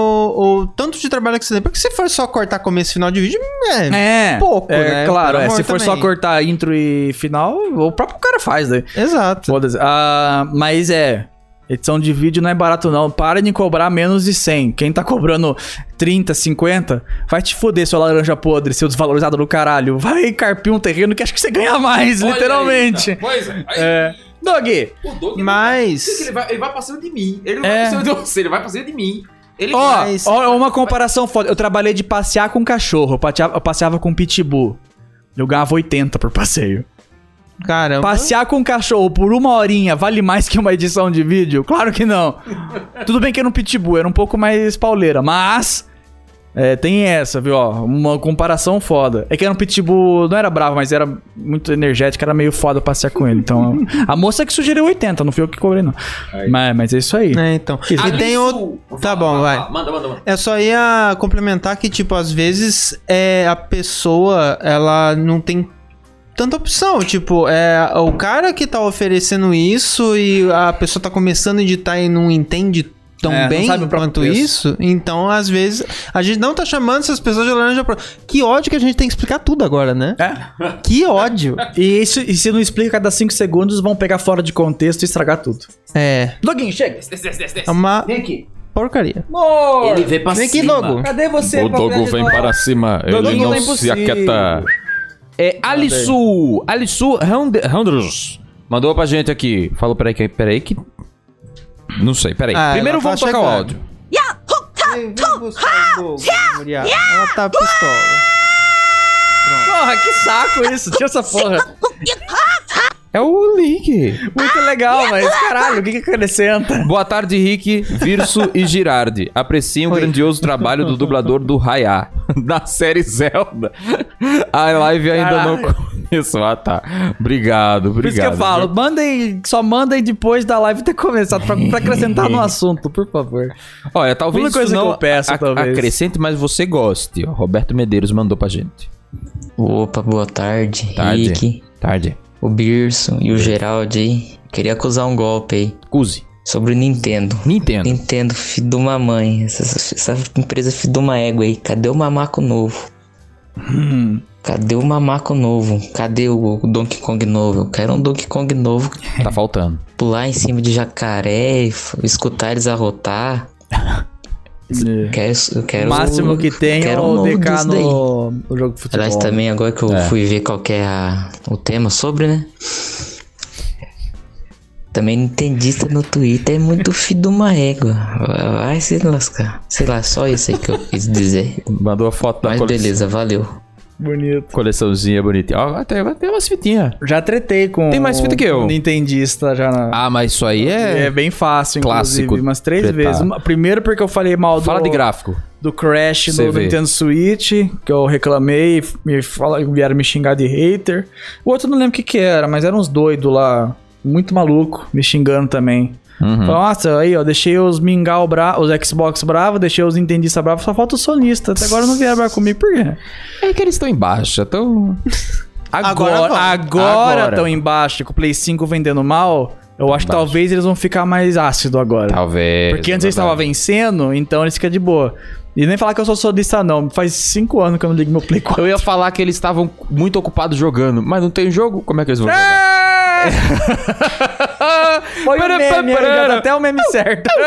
o tanto de trabalho que você tem. Porque se for só cortar começo e final de vídeo, é. É, pouco, é, né? Claro, é, se for só também. cortar intro e final, o próprio cara faz, né? Exato. Ah, mas é. Edição de vídeo não é barato, não. Para de cobrar menos de 100. Quem tá cobrando 30, 50, vai te foder, seu laranja podre, seu desvalorizado do caralho. Vai carpir um terreno que acho que você ganha mais, literalmente. Pois é. É. Dog, O Mas. ele vai, ele vai cima de mim. Ele não É. vai cima de você, ele vai cima de mim. Ele ó, Mas- ó, uma comparação foda. Eu trabalhei de passear com cachorro, eu passeava, eu passeava com pitbull. Eu ganhava 80 por passeio. Caramba. Passear com um cachorro por uma horinha vale mais que uma edição de vídeo? Claro que não. Tudo bem que era um pitbull, era um pouco mais pauleira, mas. é, tem essa, viu? Ó, uma comparação foda. É que era um pitbull, não era bravo, mas era muito energético, era meio foda passear com ele. Então, a moça que sugeriu 80, não fui eu que cobrei, não. Mas, mas é isso aí. É, então. E tem outro. Tá bom, vai. Manda, manda, manda. É só ia complementar que, tipo, às vezes é, a pessoa, ela não tem tanta opção. Tipo, é o cara que tá oferecendo isso e a pessoa tá começando a editar e não entende tão É, bem quanto preço. isso. Então, às vezes, a gente não tá chamando essas pessoas de laranja pro... Que ódio que a gente tem que explicar tudo agora, né? É. Que ódio. E, isso, e se não explica cada 5 segundos, vão pegar fora de contexto e estragar tudo. É. Doguinho, chega. Desce, desce, desce, desce. É uma Vem aqui. porcaria. Amor! Ele vem pra Vem aqui, cima. Dogo. Cadê você? O Dogo vem para cima, ele Doguinho não tá se aquieta. É Alisu, Alisu Handros mandou pra gente aqui. Falou, peraí, que- peraí que... Não sei, peraí. Ah, Primeiro ela tá vamos tocar o chegando. áudio. Vem, vem buscar o. Ela tá pistola. Porra, que saco isso. Tira essa porra. É o Link. Muito legal, mas caralho, o que que acrescenta? Boa tarde, Rick, Virso e Girardi. Apreciem o Oi. grandioso trabalho do dublador do Raya, da série Zelda. A live ainda não conheço. Ah, tá. Obrigado, obrigado. Por isso que eu falo, mandem, só mandem depois da live ter começado, pra, pra acrescentar no assunto, por favor. Olha, talvez Única coisa isso não que eu peço, a- talvez. acrescente, mas você goste. Roberto Medeiros mandou pra gente. Opa, boa tarde. Tarde. Rick, Tarde. O Birso e o Geraldo aí. Queria acusar um golpe aí Cuse. sobre o Nintendo. Nintendo. Nintendo, filho de uma mãe. Essa, essa empresa, filho de uma égua aí. Cadê o mamaco novo? Hum. Cadê o mamaco novo? Cadê o, o Donkey Kong novo? Eu quero um Donkey Kong novo. Tá faltando. Pular em cima de jacaré, e escutar eles arrotar. Quero, eu O quero máximo que tem é quero o um novo DK no, no jogo de futebol. Aliás, também agora que eu É. fui ver qual que é a- o tema sobre, né? Também nintendista no Twitter é muito filho de uma égua. Vai se lascar. Sei lá, só isso aí que eu quis dizer. Mandou a foto da Mas coleção. beleza, valeu. Bonito. coleçãozinha bonitinha. Ó, tem, tem umas fitinhas. Já tretei com Tem mais fita que eu. um nintendista já na... Ah, mas isso aí É é... bem fácil, Clássico inclusive, umas três tretar. vezes. Uma- Primeiro porque eu falei mal do, Fala de gráfico. do Crash do. Nintendo Switch, que eu reclamei, me fala, vieram me xingar de hater. O outro eu não lembro o que que era, mas eram uns doidos lá, muito maluco, me xingando também. Uhum. Nossa, aí ó, deixei os Mingau bravos, os Xbox bravos, deixei os Nintendista bravos, só falta o sonista. Até agora não vieram comigo, por quê? É que eles estão em baixa, então... Agora, Agora estão embaixo, com o Play 5 vendendo mal, eu acho que Embaixo. talvez eles vão ficar mais ácido agora. Talvez. Porque antes é eles estavam verdade. vencendo, então eles ficam de boa. E nem falar que eu sou sonista, não. Faz cinco anos que eu não ligo meu Play 4. Eu ia falar que eles estavam muito ocupados jogando, mas não tem jogo? Como é que eles vão jogar? Foi o meme, já tá até o meme certo.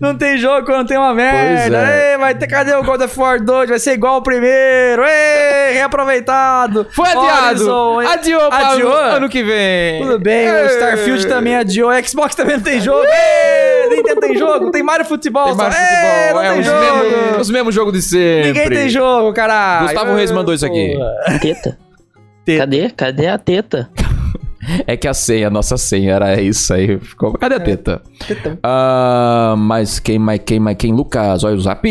não tem jogo quando tem uma merda. É. Ei, vai ter, cadê o God of War 2? Vai ser igual o primeiro. Ei, reaproveitado. Foi adiado! Horizon? Adiou Adiou? o ano que vem! Tudo bem, o Ei. Starfield também adiou, o Xbox também não tem jogo. Ei, Nintendo tem jogo, tem Mario Futebol. Tem só. mais futebol, é, tem os jogo. mesmos, os mesmos jogos de sempre. Ninguém tem jogo, caralho. Gustavo Reis mandou isso aqui. Teta? Teta. Cadê? Cadê a teta? É que a senha, a nossa senha era isso aí. Ficou... Cadê a teta? Ah, mas quem, mais quem, mais quem? Lucas, olha o zap.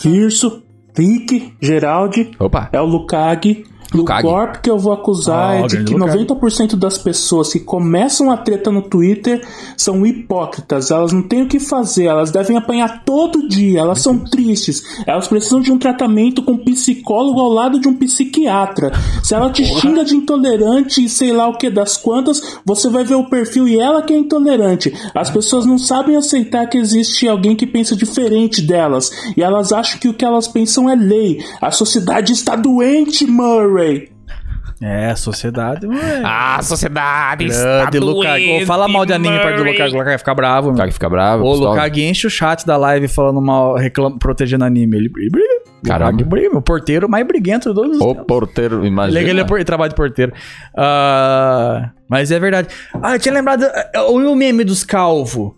Kirso, Rick, Geraldi, Opa. é o Lukag. No o Kag. golpe que eu vou acusar Ah, é de que Lucas. 90% das pessoas que começam a treta no Twitter são hipócritas. Elas não têm o que fazer, elas devem apanhar todo dia, elas são tristes. Elas precisam de um tratamento com um psicólogo ao lado de um psiquiatra. Se ela te xinga de intolerante e sei lá o que das quantas, você vai ver o perfil e ela que é intolerante. As pessoas não sabem aceitar que existe alguém que pensa diferente delas. E elas acham que o que elas pensam é lei. A sociedade está doente, Murray. É, sociedade. ué. Ah, a sociedade Grande Lucas. Fala mal de anime perto do Lucas, o Lucas vai ficar bravo. meu. Lucas fica bravo. Ô, o. Lucas enche o chat da live falando mal, reclama, protegendo anime. Ele briga. Caramba. Briga, o porteiro mais briguento de todos os O tempos. porteiro, imagina. ele, é por- ele trabalha de porteiro. Ah, mas é verdade. Ah, eu tinha lembrado. ah, O meme dos calvo.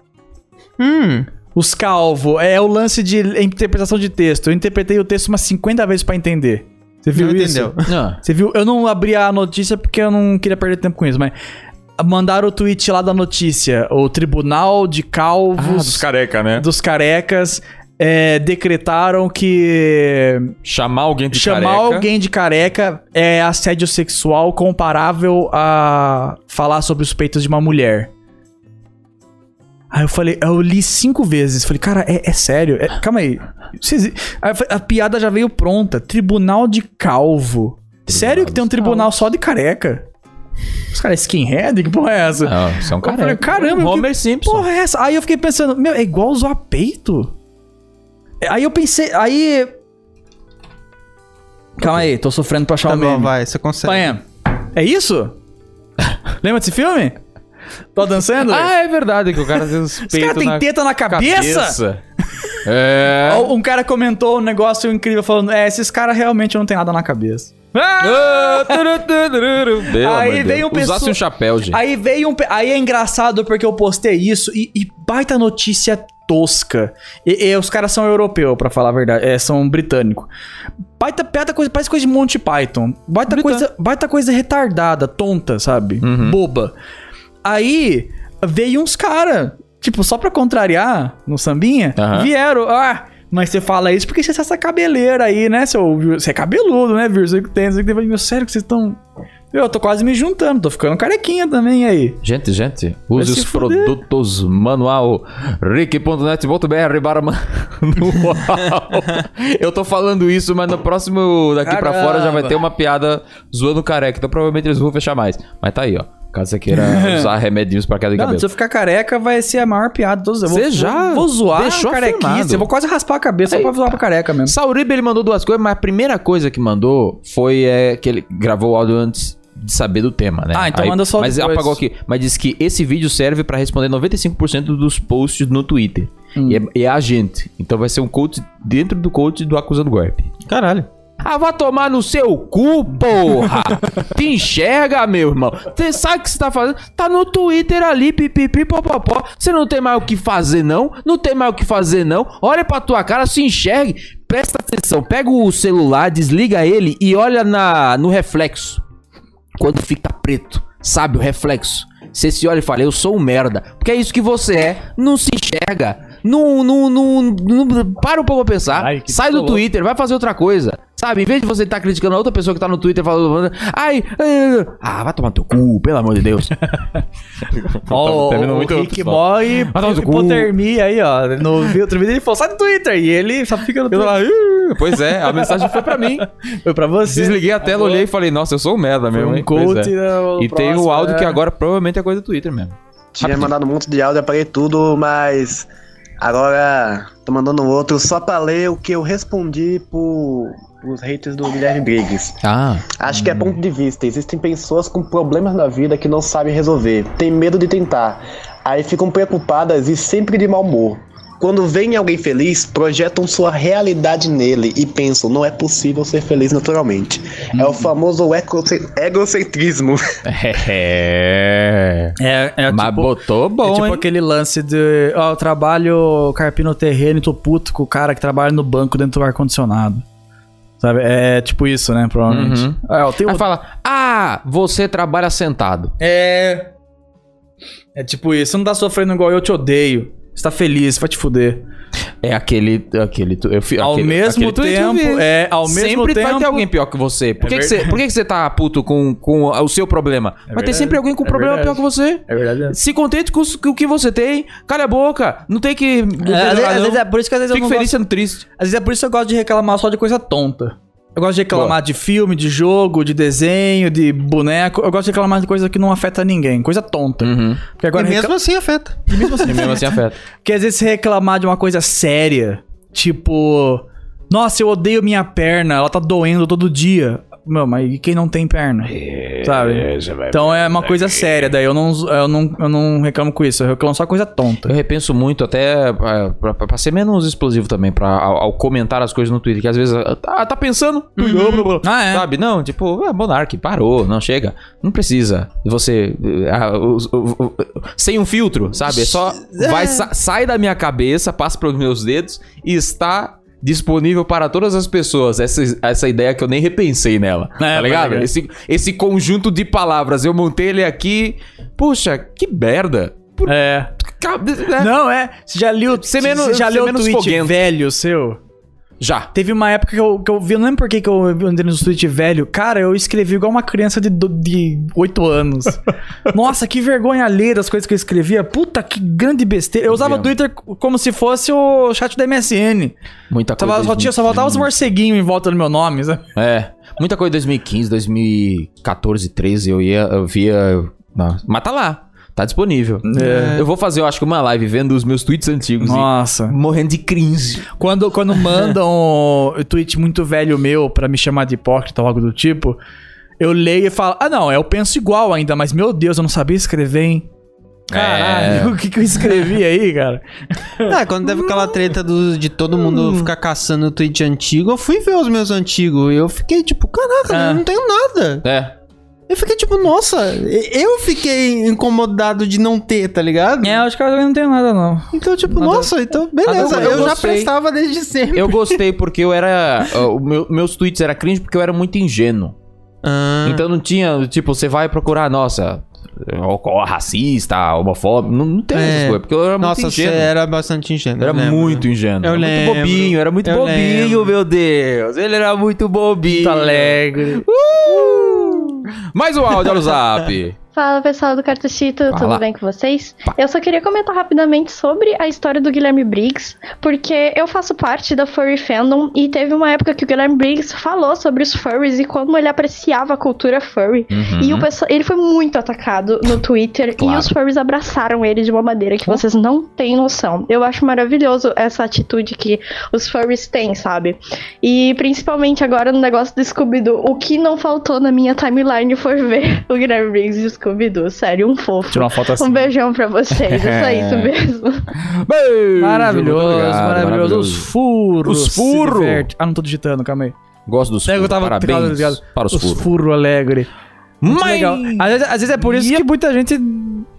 Hum. Os calvo. É o lance de interpretação de texto. Eu interpretei o texto umas 50 vezes pra entender. Você viu Não isso? entendeu. Não. Você viu? Eu não abri a notícia porque eu não queria perder tempo com isso, mas mandaram o tweet lá da notícia. O Tribunal de Calvos careca, né? dos Carecas é, decretaram que Chamar alguém de chamar careca. alguém de careca é assédio sexual comparável a falar sobre os peitos de uma mulher. Aí eu falei, eu li cinco vezes. Falei, cara, é, é sério? É- calma aí. Vocês- Aí eu falei, a piada já veio pronta. Tribunal de calvo. sério que tem um tribunal só de careca? Os caras skinhead? Que porra é essa? Não, você é um Eu falei, careca. caramba, Um Homer que Simpson. porra é essa? Aí eu fiquei pensando, meu, é igual usar peito? Aí eu pensei, aí... Calma aí, tô sofrendo pra achar Tá o bom, meme. vai, você consegue. Panha, é isso? Lembra desse filme? Tô dançando? Ah, é verdade que o cara tem os peitos têm na teta na cabeça? cabeça. É. Um cara comentou um negócio incrível falando, é, esses caras realmente não tem nada na cabeça. Ah, Aí veio um Deus. Usasse pessoa- um chapéu, gente. Aí veio um. Aí é engraçado porque eu postei isso e, e baita notícia tosca. E, e os caras são europeus, pra falar a verdade. É, são britânicos. Baita, baita coisa, parece coisa de Monty Python. Baita coisa, baita coisa retardada, tonta, sabe? Uhum. Boba. Aí veio uns caras, tipo, só pra contrariar no sambinha, Aham. vieram. Ah, mas você fala isso porque você tem essa cabeleira aí, né, seu. Você é cabeludo, né, Vir? Você que tem, que tem. Meu, sério que vocês estão. Eu tô quase me juntando, tô ficando carequinha também aí. Gente, gente, use se os fuder. produtos manual rick.net.br barra manual. Eu tô falando isso, mas no próximo daqui pra Caramba. fora já vai ter uma piada zoando careca, então provavelmente eles vão fechar mais. Mas tá aí, ó. Caso você queira usar remedinhos pra queda de Não, cabelo. se eu ficar careca, vai ser a maior piada de todos. Eu vou, Você já vou, vou zoar deixou carequice. afirmado. Eu vou quase raspar a cabeça só pra zoar pra careca mesmo. Sauribe ele mandou duas coisas, mas a primeira coisa que mandou foi é, que ele gravou o áudio antes de saber do tema, né? Ah, então manda só Mas depois. apagou aqui. Mas disse que esse vídeo serve pra responder 95% dos posts no Twitter. Hum. E, é, e é a gente. Então vai ser um coach dentro do coach do acusando golpe. Caralho. Ah, vai tomar no seu cu, porra! Te enxerga, meu irmão. Você sabe o que você tá fazendo? Tá no Twitter ali, pipipi, popopó. Você não tem mais o que fazer, não? Não tem mais o que fazer, não? Olha pra tua cara, se enxergue. Presta atenção. Pega o celular, desliga ele e olha na, no reflexo. Quando fica preto, sabe o reflexo? Você se olha e fala, eu sou um merda. Porque é isso que você é. Não se enxerga. Não, não, não, não- para um pouco pra pensar. Ai, que Sai do louco. Twitter, vai fazer outra coisa. Sabe, em vez de você estar criticando a outra pessoa que tá no Twitter falando. Ai, ai, ah, vai tomar no teu cu, pelo amor de Deus. Ó, o, terminou o muito Rick cu. hipotermia aí, ó. No outro vídeo ele falou, sai do Twitter. E ele só fica no Twitter. pois é, a mensagem foi pra mim. Foi pra você. Desliguei a tela, olhei e falei, nossa, eu sou um merda mesmo. um coach, é. né, o E tem o áudio é. que agora provavelmente é coisa do Twitter mesmo. Tinha mandado um monte de áudio, apaguei tudo, mas agora tô mandando outro só pra ler o que eu respondi pro, pros haters do Guilherme Briggs. Ah. Acho que é ponto de vista. Existem pessoas com problemas na vida que não sabem resolver, têm medo de tentar. Aí ficam preocupadas e sempre de mau humor. Quando veem alguém feliz, projetam sua realidade nele e pensam, não é possível ser feliz naturalmente. É o famoso ecoce- egocentrismo. É. É, é Mas tipo, botou é bom, tipo hein? aquele lance de, ó, eu trabalho carpino terreno e tô puto com o cara que trabalha no banco dentro do ar-condicionado. Sabe? É tipo isso, né? Provavelmente. Uhum. É, eu tenho... Aí fala, ah, você trabalha sentado. É. É tipo isso. Você não tá sofrendo igual eu te odeio. Você tá feliz, vai te fuder. É aquele. aquele, eu, fi- Ao aquele- mesmo aquele que tempo, vi. é, ao mesmo sempre vai tempo- ter alguém pior que você. Por, É que, que, você, por que, que você tá puto com, com o seu problema? vai ter verdade. sempre alguém com É problema verdade. pior que você. É verdade. Se contente com, o que você tem. Cala a boca. Não tem que. É, às, vezes, às vezes é por isso que às vezes Fico eu não feliz gosto, sendo triste. Às vezes é por isso que eu gosto de reclamar só de coisa tonta. Eu gosto de reclamar de filme, de jogo, de desenho, de boneco. Eu gosto de reclamar de coisa que não afeta ninguém. Coisa tonta. Porque E agora mesmo recla- assim afeta. e mesmo assim, E mesmo assim afeta. Porque às vezes se reclamar de uma coisa séria, tipo, nossa, eu odeio minha perna, ela tá doendo todo dia. Meu, mas e quem não tem perna? sabe? Então é uma coisa séria, daí eu não, eu, não, eu não reclamo com isso, eu reclamo só coisa tonta. Eu repenso muito até é, pra, pra- pra ser menos explosivo também, pra, ao, ao comentar as coisas no Twitter, que às vezes ah, tá, tá pensando, Ah, é. sabe? Não, tipo, ah, Monark, parou, não chega. Não precisa você. ah, o- o- o- sem um filtro, sabe? É só. Vai, sa- sai da minha cabeça, passa pelos meus dedos e está. Disponível para todas as pessoas. Essa, essa ideia que eu nem repensei nela. É, tá ligado? pode Esse, esse conjunto de palavras. Eu montei ele aqui. Puxa, que merda. É. Cabe- né? Não, é. Você já leu, Ser menos- você já leu menos tweet foguento. velho seu? Já. Teve uma época que eu, que eu vi, eu não lembro por que que eu andei no tweet velho. Cara, eu escrevi igual uma criança de, do- de 8 anos. Nossa, que vergonha ler das coisas que eu escrevia. Puta, que grande besteira. Eu usava o Twitter como se fosse o chat da MSN. Muita coisa. Tava, só, tinha, só faltava os morceguinhos em volta do meu nome, sabe? É. Muita coisa em 2015, 2014, 13, eu ia, eu via. Não, mas tá lá. Tá disponível. É. Eu vou fazer, eu acho que uma live vendo os meus tweets antigos. e Nossa. morrendo de cringe. Quando, quando mandam um tweet muito velho meu pra me chamar de hipócrita ou algo do tipo, eu leio e falo, ah não, eu penso igual ainda, mas meu Deus, eu não sabia escrever, hein? Caralho, É. o que, que eu escrevi aí, cara? Ah, quando teve aquela treta do- de todo mundo ficar caçando o tweet antigo, eu fui ver os meus antigos e eu fiquei tipo, caraca, Ah. eu não tenho nada. É. Eu fiquei tipo, nossa, eu fiquei incomodado de não ter, tá ligado? É, acho que eu não tenho nada, não. Então, tipo, Nada- nossa, então beleza, nada, eu eu, já prestava desde sempre. Eu gostei porque eu era. o meu- meus tweets era cringe porque eu era muito ingênuo. Ah, Então não tinha, tipo, você vai procurar, nossa, ó, racista, homofóbico. Não, não tem É. essas coisas, porque eu era nossa, muito você ingênuo. era bastante ingênuo. Era lembro. muito ingênuo. Eu era muito lembro. bobinho, era muito Eu bobinho, lembro. meu Deus. Ele era muito bobinho. Muito alegre. Mais um áudio no zap. Fala pessoal do Cartuchito, Fala. tudo bem com vocês? Eu só queria comentar rapidamente sobre a história do Guilherme Briggs, porque eu faço parte da Furry Fandom e teve uma época que o Guilherme Briggs falou sobre os furries e como ele apreciava a cultura furry. Uhum. E o pessoal, ele foi muito atacado no Twitter Claro. e os furries abraçaram ele de uma maneira que vocês não têm noção. Eu acho maravilhoso essa atitude que os furries têm, sabe? E principalmente agora no negócio do Scooby-Doo, o que não faltou na minha timeline foi ver o Guilherme Briggs o Scooby-Doo. Sério, um fofo. Tirou uma foto assim. Um beijão pra vocês, é só isso mesmo. Beijo, Maravilhoso, obrigado, maravilhoso. Os furros. Os diverte. Ah, não tô digitando, calma aí. Gosto dos É, eu furros. tava Parabéns ligado? para os, Os furros. furro alegre. Mas- legal. Às vezes, às vezes é por isso que muita gente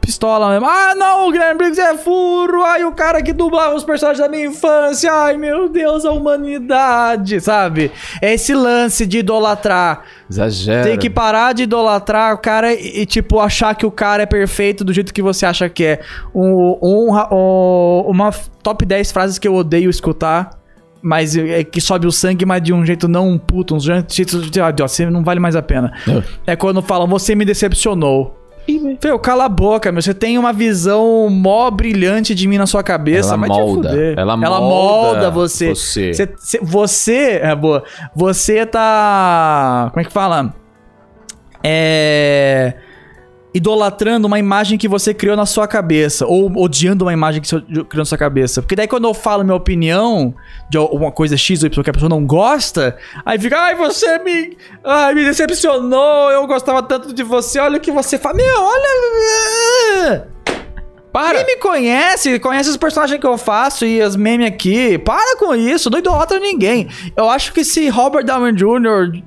pistola mesmo. Ah, não, o Guilherme Briggs é furro. Ai, o cara que dublava os personagens da minha infância. Ai, meu Deus, a humanidade, sabe? É esse lance de idolatrar. Exagera. Tem que parar de idolatrar o cara e, tipo, achar que o cara é perfeito do jeito que você acha que é. Um, um, um- uma top 10 frases que eu odeio escutar. Mas é que sobe o sangue, mas de um jeito não puto, um jeito de, ah, você não vale mais a pena. É quando falam, você me decepcionou. Feu, cala a boca, meu. Você tem uma visão mó brilhante de mim na sua cabeça. Ela vai molda. Ela molda molda você. você. Você, você- você- é boa. Você tá. Como é que fala? É. Idolatrando uma imagem que você criou na sua cabeça. Ou odiando uma imagem que você criou na sua cabeça. Porque daí quando eu falo minha opinião de alguma coisa X ou Y que a pessoa não gosta, aí fica, ai, você me. Ai, me decepcionou, eu gostava tanto de você, olha o que você faz. Meu, olha. Para! Quem me conhece, conhece os personagens que eu faço e as memes aqui. Para com isso, não idolatra ninguém. Eu acho que se Robert Downey Jr.,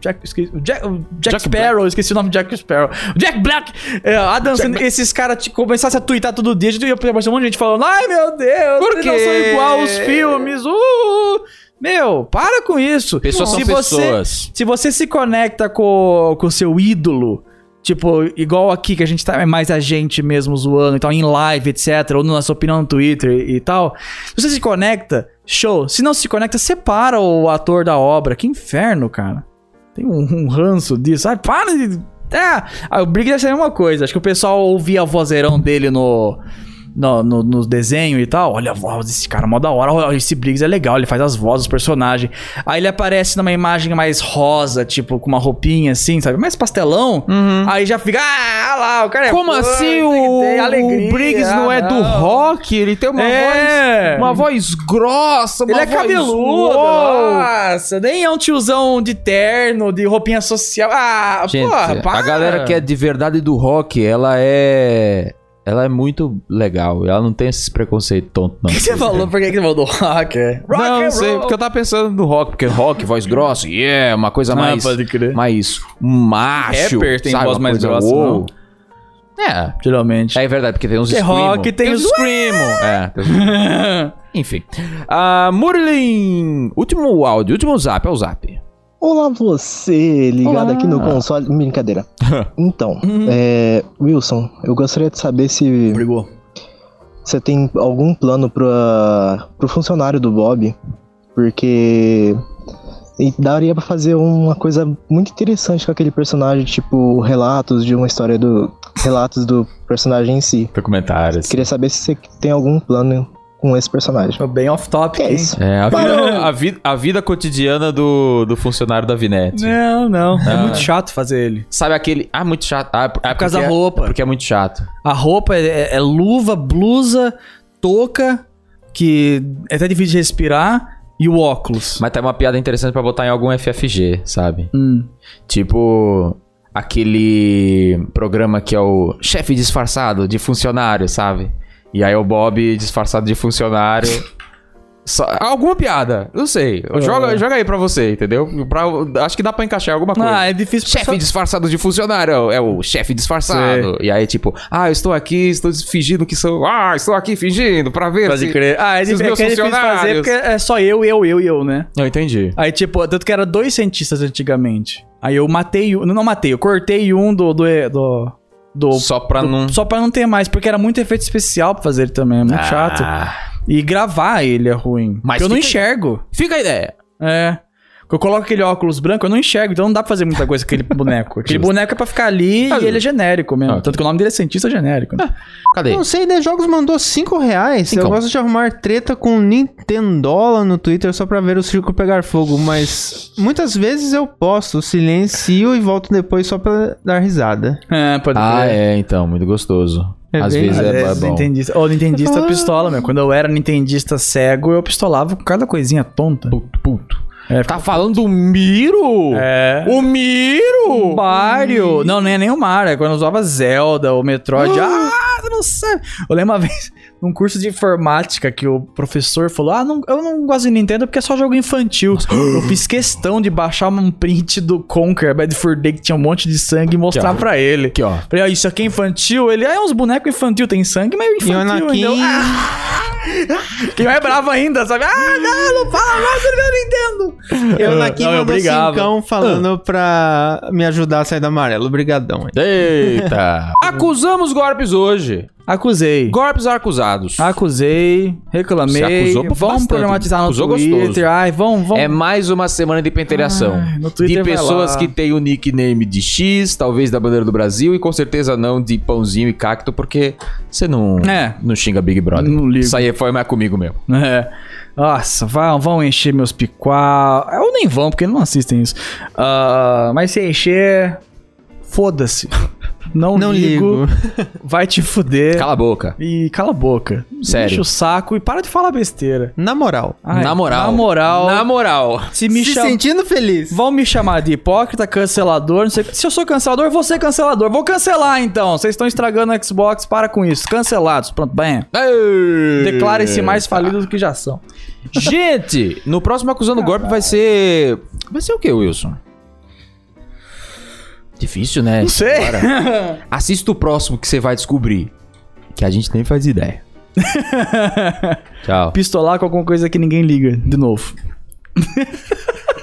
Jack, esqueci- Jack, o Jack Sparrow, esqueci o nome de Jack Sparrow, Jack Black, é, Adam Sandler, esses caras começassem a twittar todo dia, ia aparecer um monte de gente falando, ai meu Deus, Por eles não são igual aos filmes, uh! Meu, para com isso. Pessoas são se você, pessoas. Se você se conecta com o seu ídolo Tipo, igual aqui que a gente tá é mais a gente mesmo zoando e tal, em live, etc. Ou na nossa opinião no Twitter e, e tal. Se você se conecta, show. Se não se conecta, separa o ator da obra. Que inferno, cara. Tem um, um ranço disso. Ai, para de. É, ah, o Brig deve ser a mesma coisa. Acho que o pessoal ouvia a vozeirão dele no. No, no, no desenho e tal, olha a voz desse cara, mó da hora. Olha, esse Briggs é legal, ele faz as vozes dos personagens. Aí ele aparece numa imagem mais rosa, tipo, com uma roupinha assim, sabe? Mais pastelão. Aí já fica, ah, lá, o cara é Como fã, assim o, o Briggs não é do não. rock? Ele tem uma É. voz uma voz grossa, uma Ele é cabeludo, nossa, nem é um tiozão de terno, de roupinha social. Ah, Gente, porra, para. a galera que é de verdade do rock, ela é ela é muito legal. Ela não tem esses preconceitos tontos não. O que você falou? Por que que você falou do rock? é? Rock não, não sei, porque eu tava pensando no rock, porque rock, voz grossa, yeah, uma coisa Ah, mais pode crer. mais macho. Rapper tem sabe? voz mais grossa, não? É, Geralmente. é verdade, porque tem uns screamo. rock tem os os- screamo. É. tem os- Enfim. Ah, Murilin, último áudio, último zap, é o zap. Olá você, ligado Olá. aqui no console. Brincadeira. Então, é, Wilson, eu gostaria de saber se Brigou. você tem algum plano para pro funcionário do Bob, porque e daria pra fazer uma coisa muito interessante com aquele personagem, tipo relatos de uma história do relatos do personagem em si. Documentários. Queria saber se você tem algum plano com esse personagem. Bem off-topic, É hein? isso. É, a vida, a, vida, a vida cotidiana do, do funcionário da Vinete. Não, não. É Ah. muito chato fazer ele. Sabe aquele. Ah, muito chato. Ah, é por causa porque da roupa. É porque é muito chato. A roupa é, é- é luva, blusa, touca, que é até difícil de respirar, e o óculos. Mas tem uma piada interessante pra botar em algum FFG, sabe? Hum. Tipo. Aquele programa que é o chefe disfarçado de funcionário, sabe? E aí o Bob disfarçado de funcionário. Só- alguma piada, não sei. Joga, joga aí pra você, entendeu? Pra, acho que dá pra encaixar alguma coisa. Ah, é difícil Chefe pra- disfarçado de funcionário, é o chefe disfarçado. E aí, tipo, ah, eu estou aqui, estou fingindo que sou. Ah, estou aqui fingindo pra ver Pode se, crer. Ah, é, se é meus é difícil fazer funcionários. porque é só eu, eu, eu e eu, né? Eu entendi. Aí, tipo, tanto que era dois cientistas antigamente. Aí eu matei um. Não matei, eu cortei um do. do, do, do- Só pra do- não. Só pra não ter mais, porque era muito efeito especial pra fazer ele também. É muito Ah. chato. E gravar ele é ruim. Mas eu não enxergo. Fica a ideia. É. Eu coloco aquele óculos branco, eu não enxergo, então não dá pra fazer muita coisa com aquele boneco. Aquele boneco é pra ficar ali Ah, e ele é genérico mesmo. Ok. Tanto que o nome dele é cientista genérico. Né? Cadê? Não sei, The Jogos mandou 5 reais. Cincão. Eu gosto de arrumar treta com Nintendola no Twitter só pra ver o circo pegar fogo, mas muitas vezes eu posto, silencio e volto depois só pra dar risada. É, pode Ah, é, então, muito gostoso. É Às bem- vezes é, é bom. Nintendista. Ô, Nintendista pistola, meu. Quando eu era Nintendista cego, eu pistolava com cada coisinha tonta. Puto, puto. É, Tá falando do Miro? É. O Miro? O Mario. Não, nem é nem o Mario. É quando usava Zelda ou Metroid. Ah, você não sabe. Eu lembro uma vez, num curso de informática, que o professor falou: Ah, não, eu não gosto de Nintendo porque é só jogo infantil. eu fiz questão de baixar um print do Conker Bad for Day que tinha um monte de sangue e mostrar Aqui, ó. pra ele. Aqui, ó. Falei, ah, isso aqui é infantil? Ele, ah, é uns bonecos infantil, tem sangue, mas é E infantil. Anakin... entendeu? Ah, quem é bravo ainda, sabe? Ah, não, não fala mais do meu Nintendo. E o Anakin Não, eu mandou cincão falando pra me ajudar a sair do amarelo. Obrigadão. hein. Eita. Acusamos golpes hoje. Acusei. Golpes acusados. Acusei, reclamei. Você acusou por vamos bastante. problematizar no Acusou Twitter. gostoso. Ai, vamos, vamos. É mais uma semana de pentelhação. Ai, no Twitter de pessoas que têm o nickname de X, talvez da bandeira do Brasil, e com certeza não de pãozinho e cacto, porque você não, É. não xinga Big Brother. Não ligo. Isso aí foi mais comigo mesmo. É. Nossa, vão, vão encher meus picual. Ou nem vão, porque não assistem isso. Ah, mas se encher, foda-se. Não, Não ligo. ligo. Vai te fuder. Cala a boca. E cala a boca. Sério. Enche o saco e para de falar besteira. Na moral. Ai, na moral. Na moral. Na moral. Se me Se chama. sentindo feliz. Vão me chamar de hipócrita, cancelador, não sei. Se eu sou cancelador, eu vou ser cancelador. Vou cancelar então. Vocês estão estragando o Xbox, para com isso. Cancelados. Pronto, bem. Declarem-se mais falidos do que já são. Gente, no próximo Acusando Golpe vai ser. Vai ser o que, Wilson? Difícil, né? Não sei. Agora. Assista o próximo que você vai descobrir. Que a gente nem faz ideia. Tchau. Pistolar com alguma coisa que ninguém liga. De novo.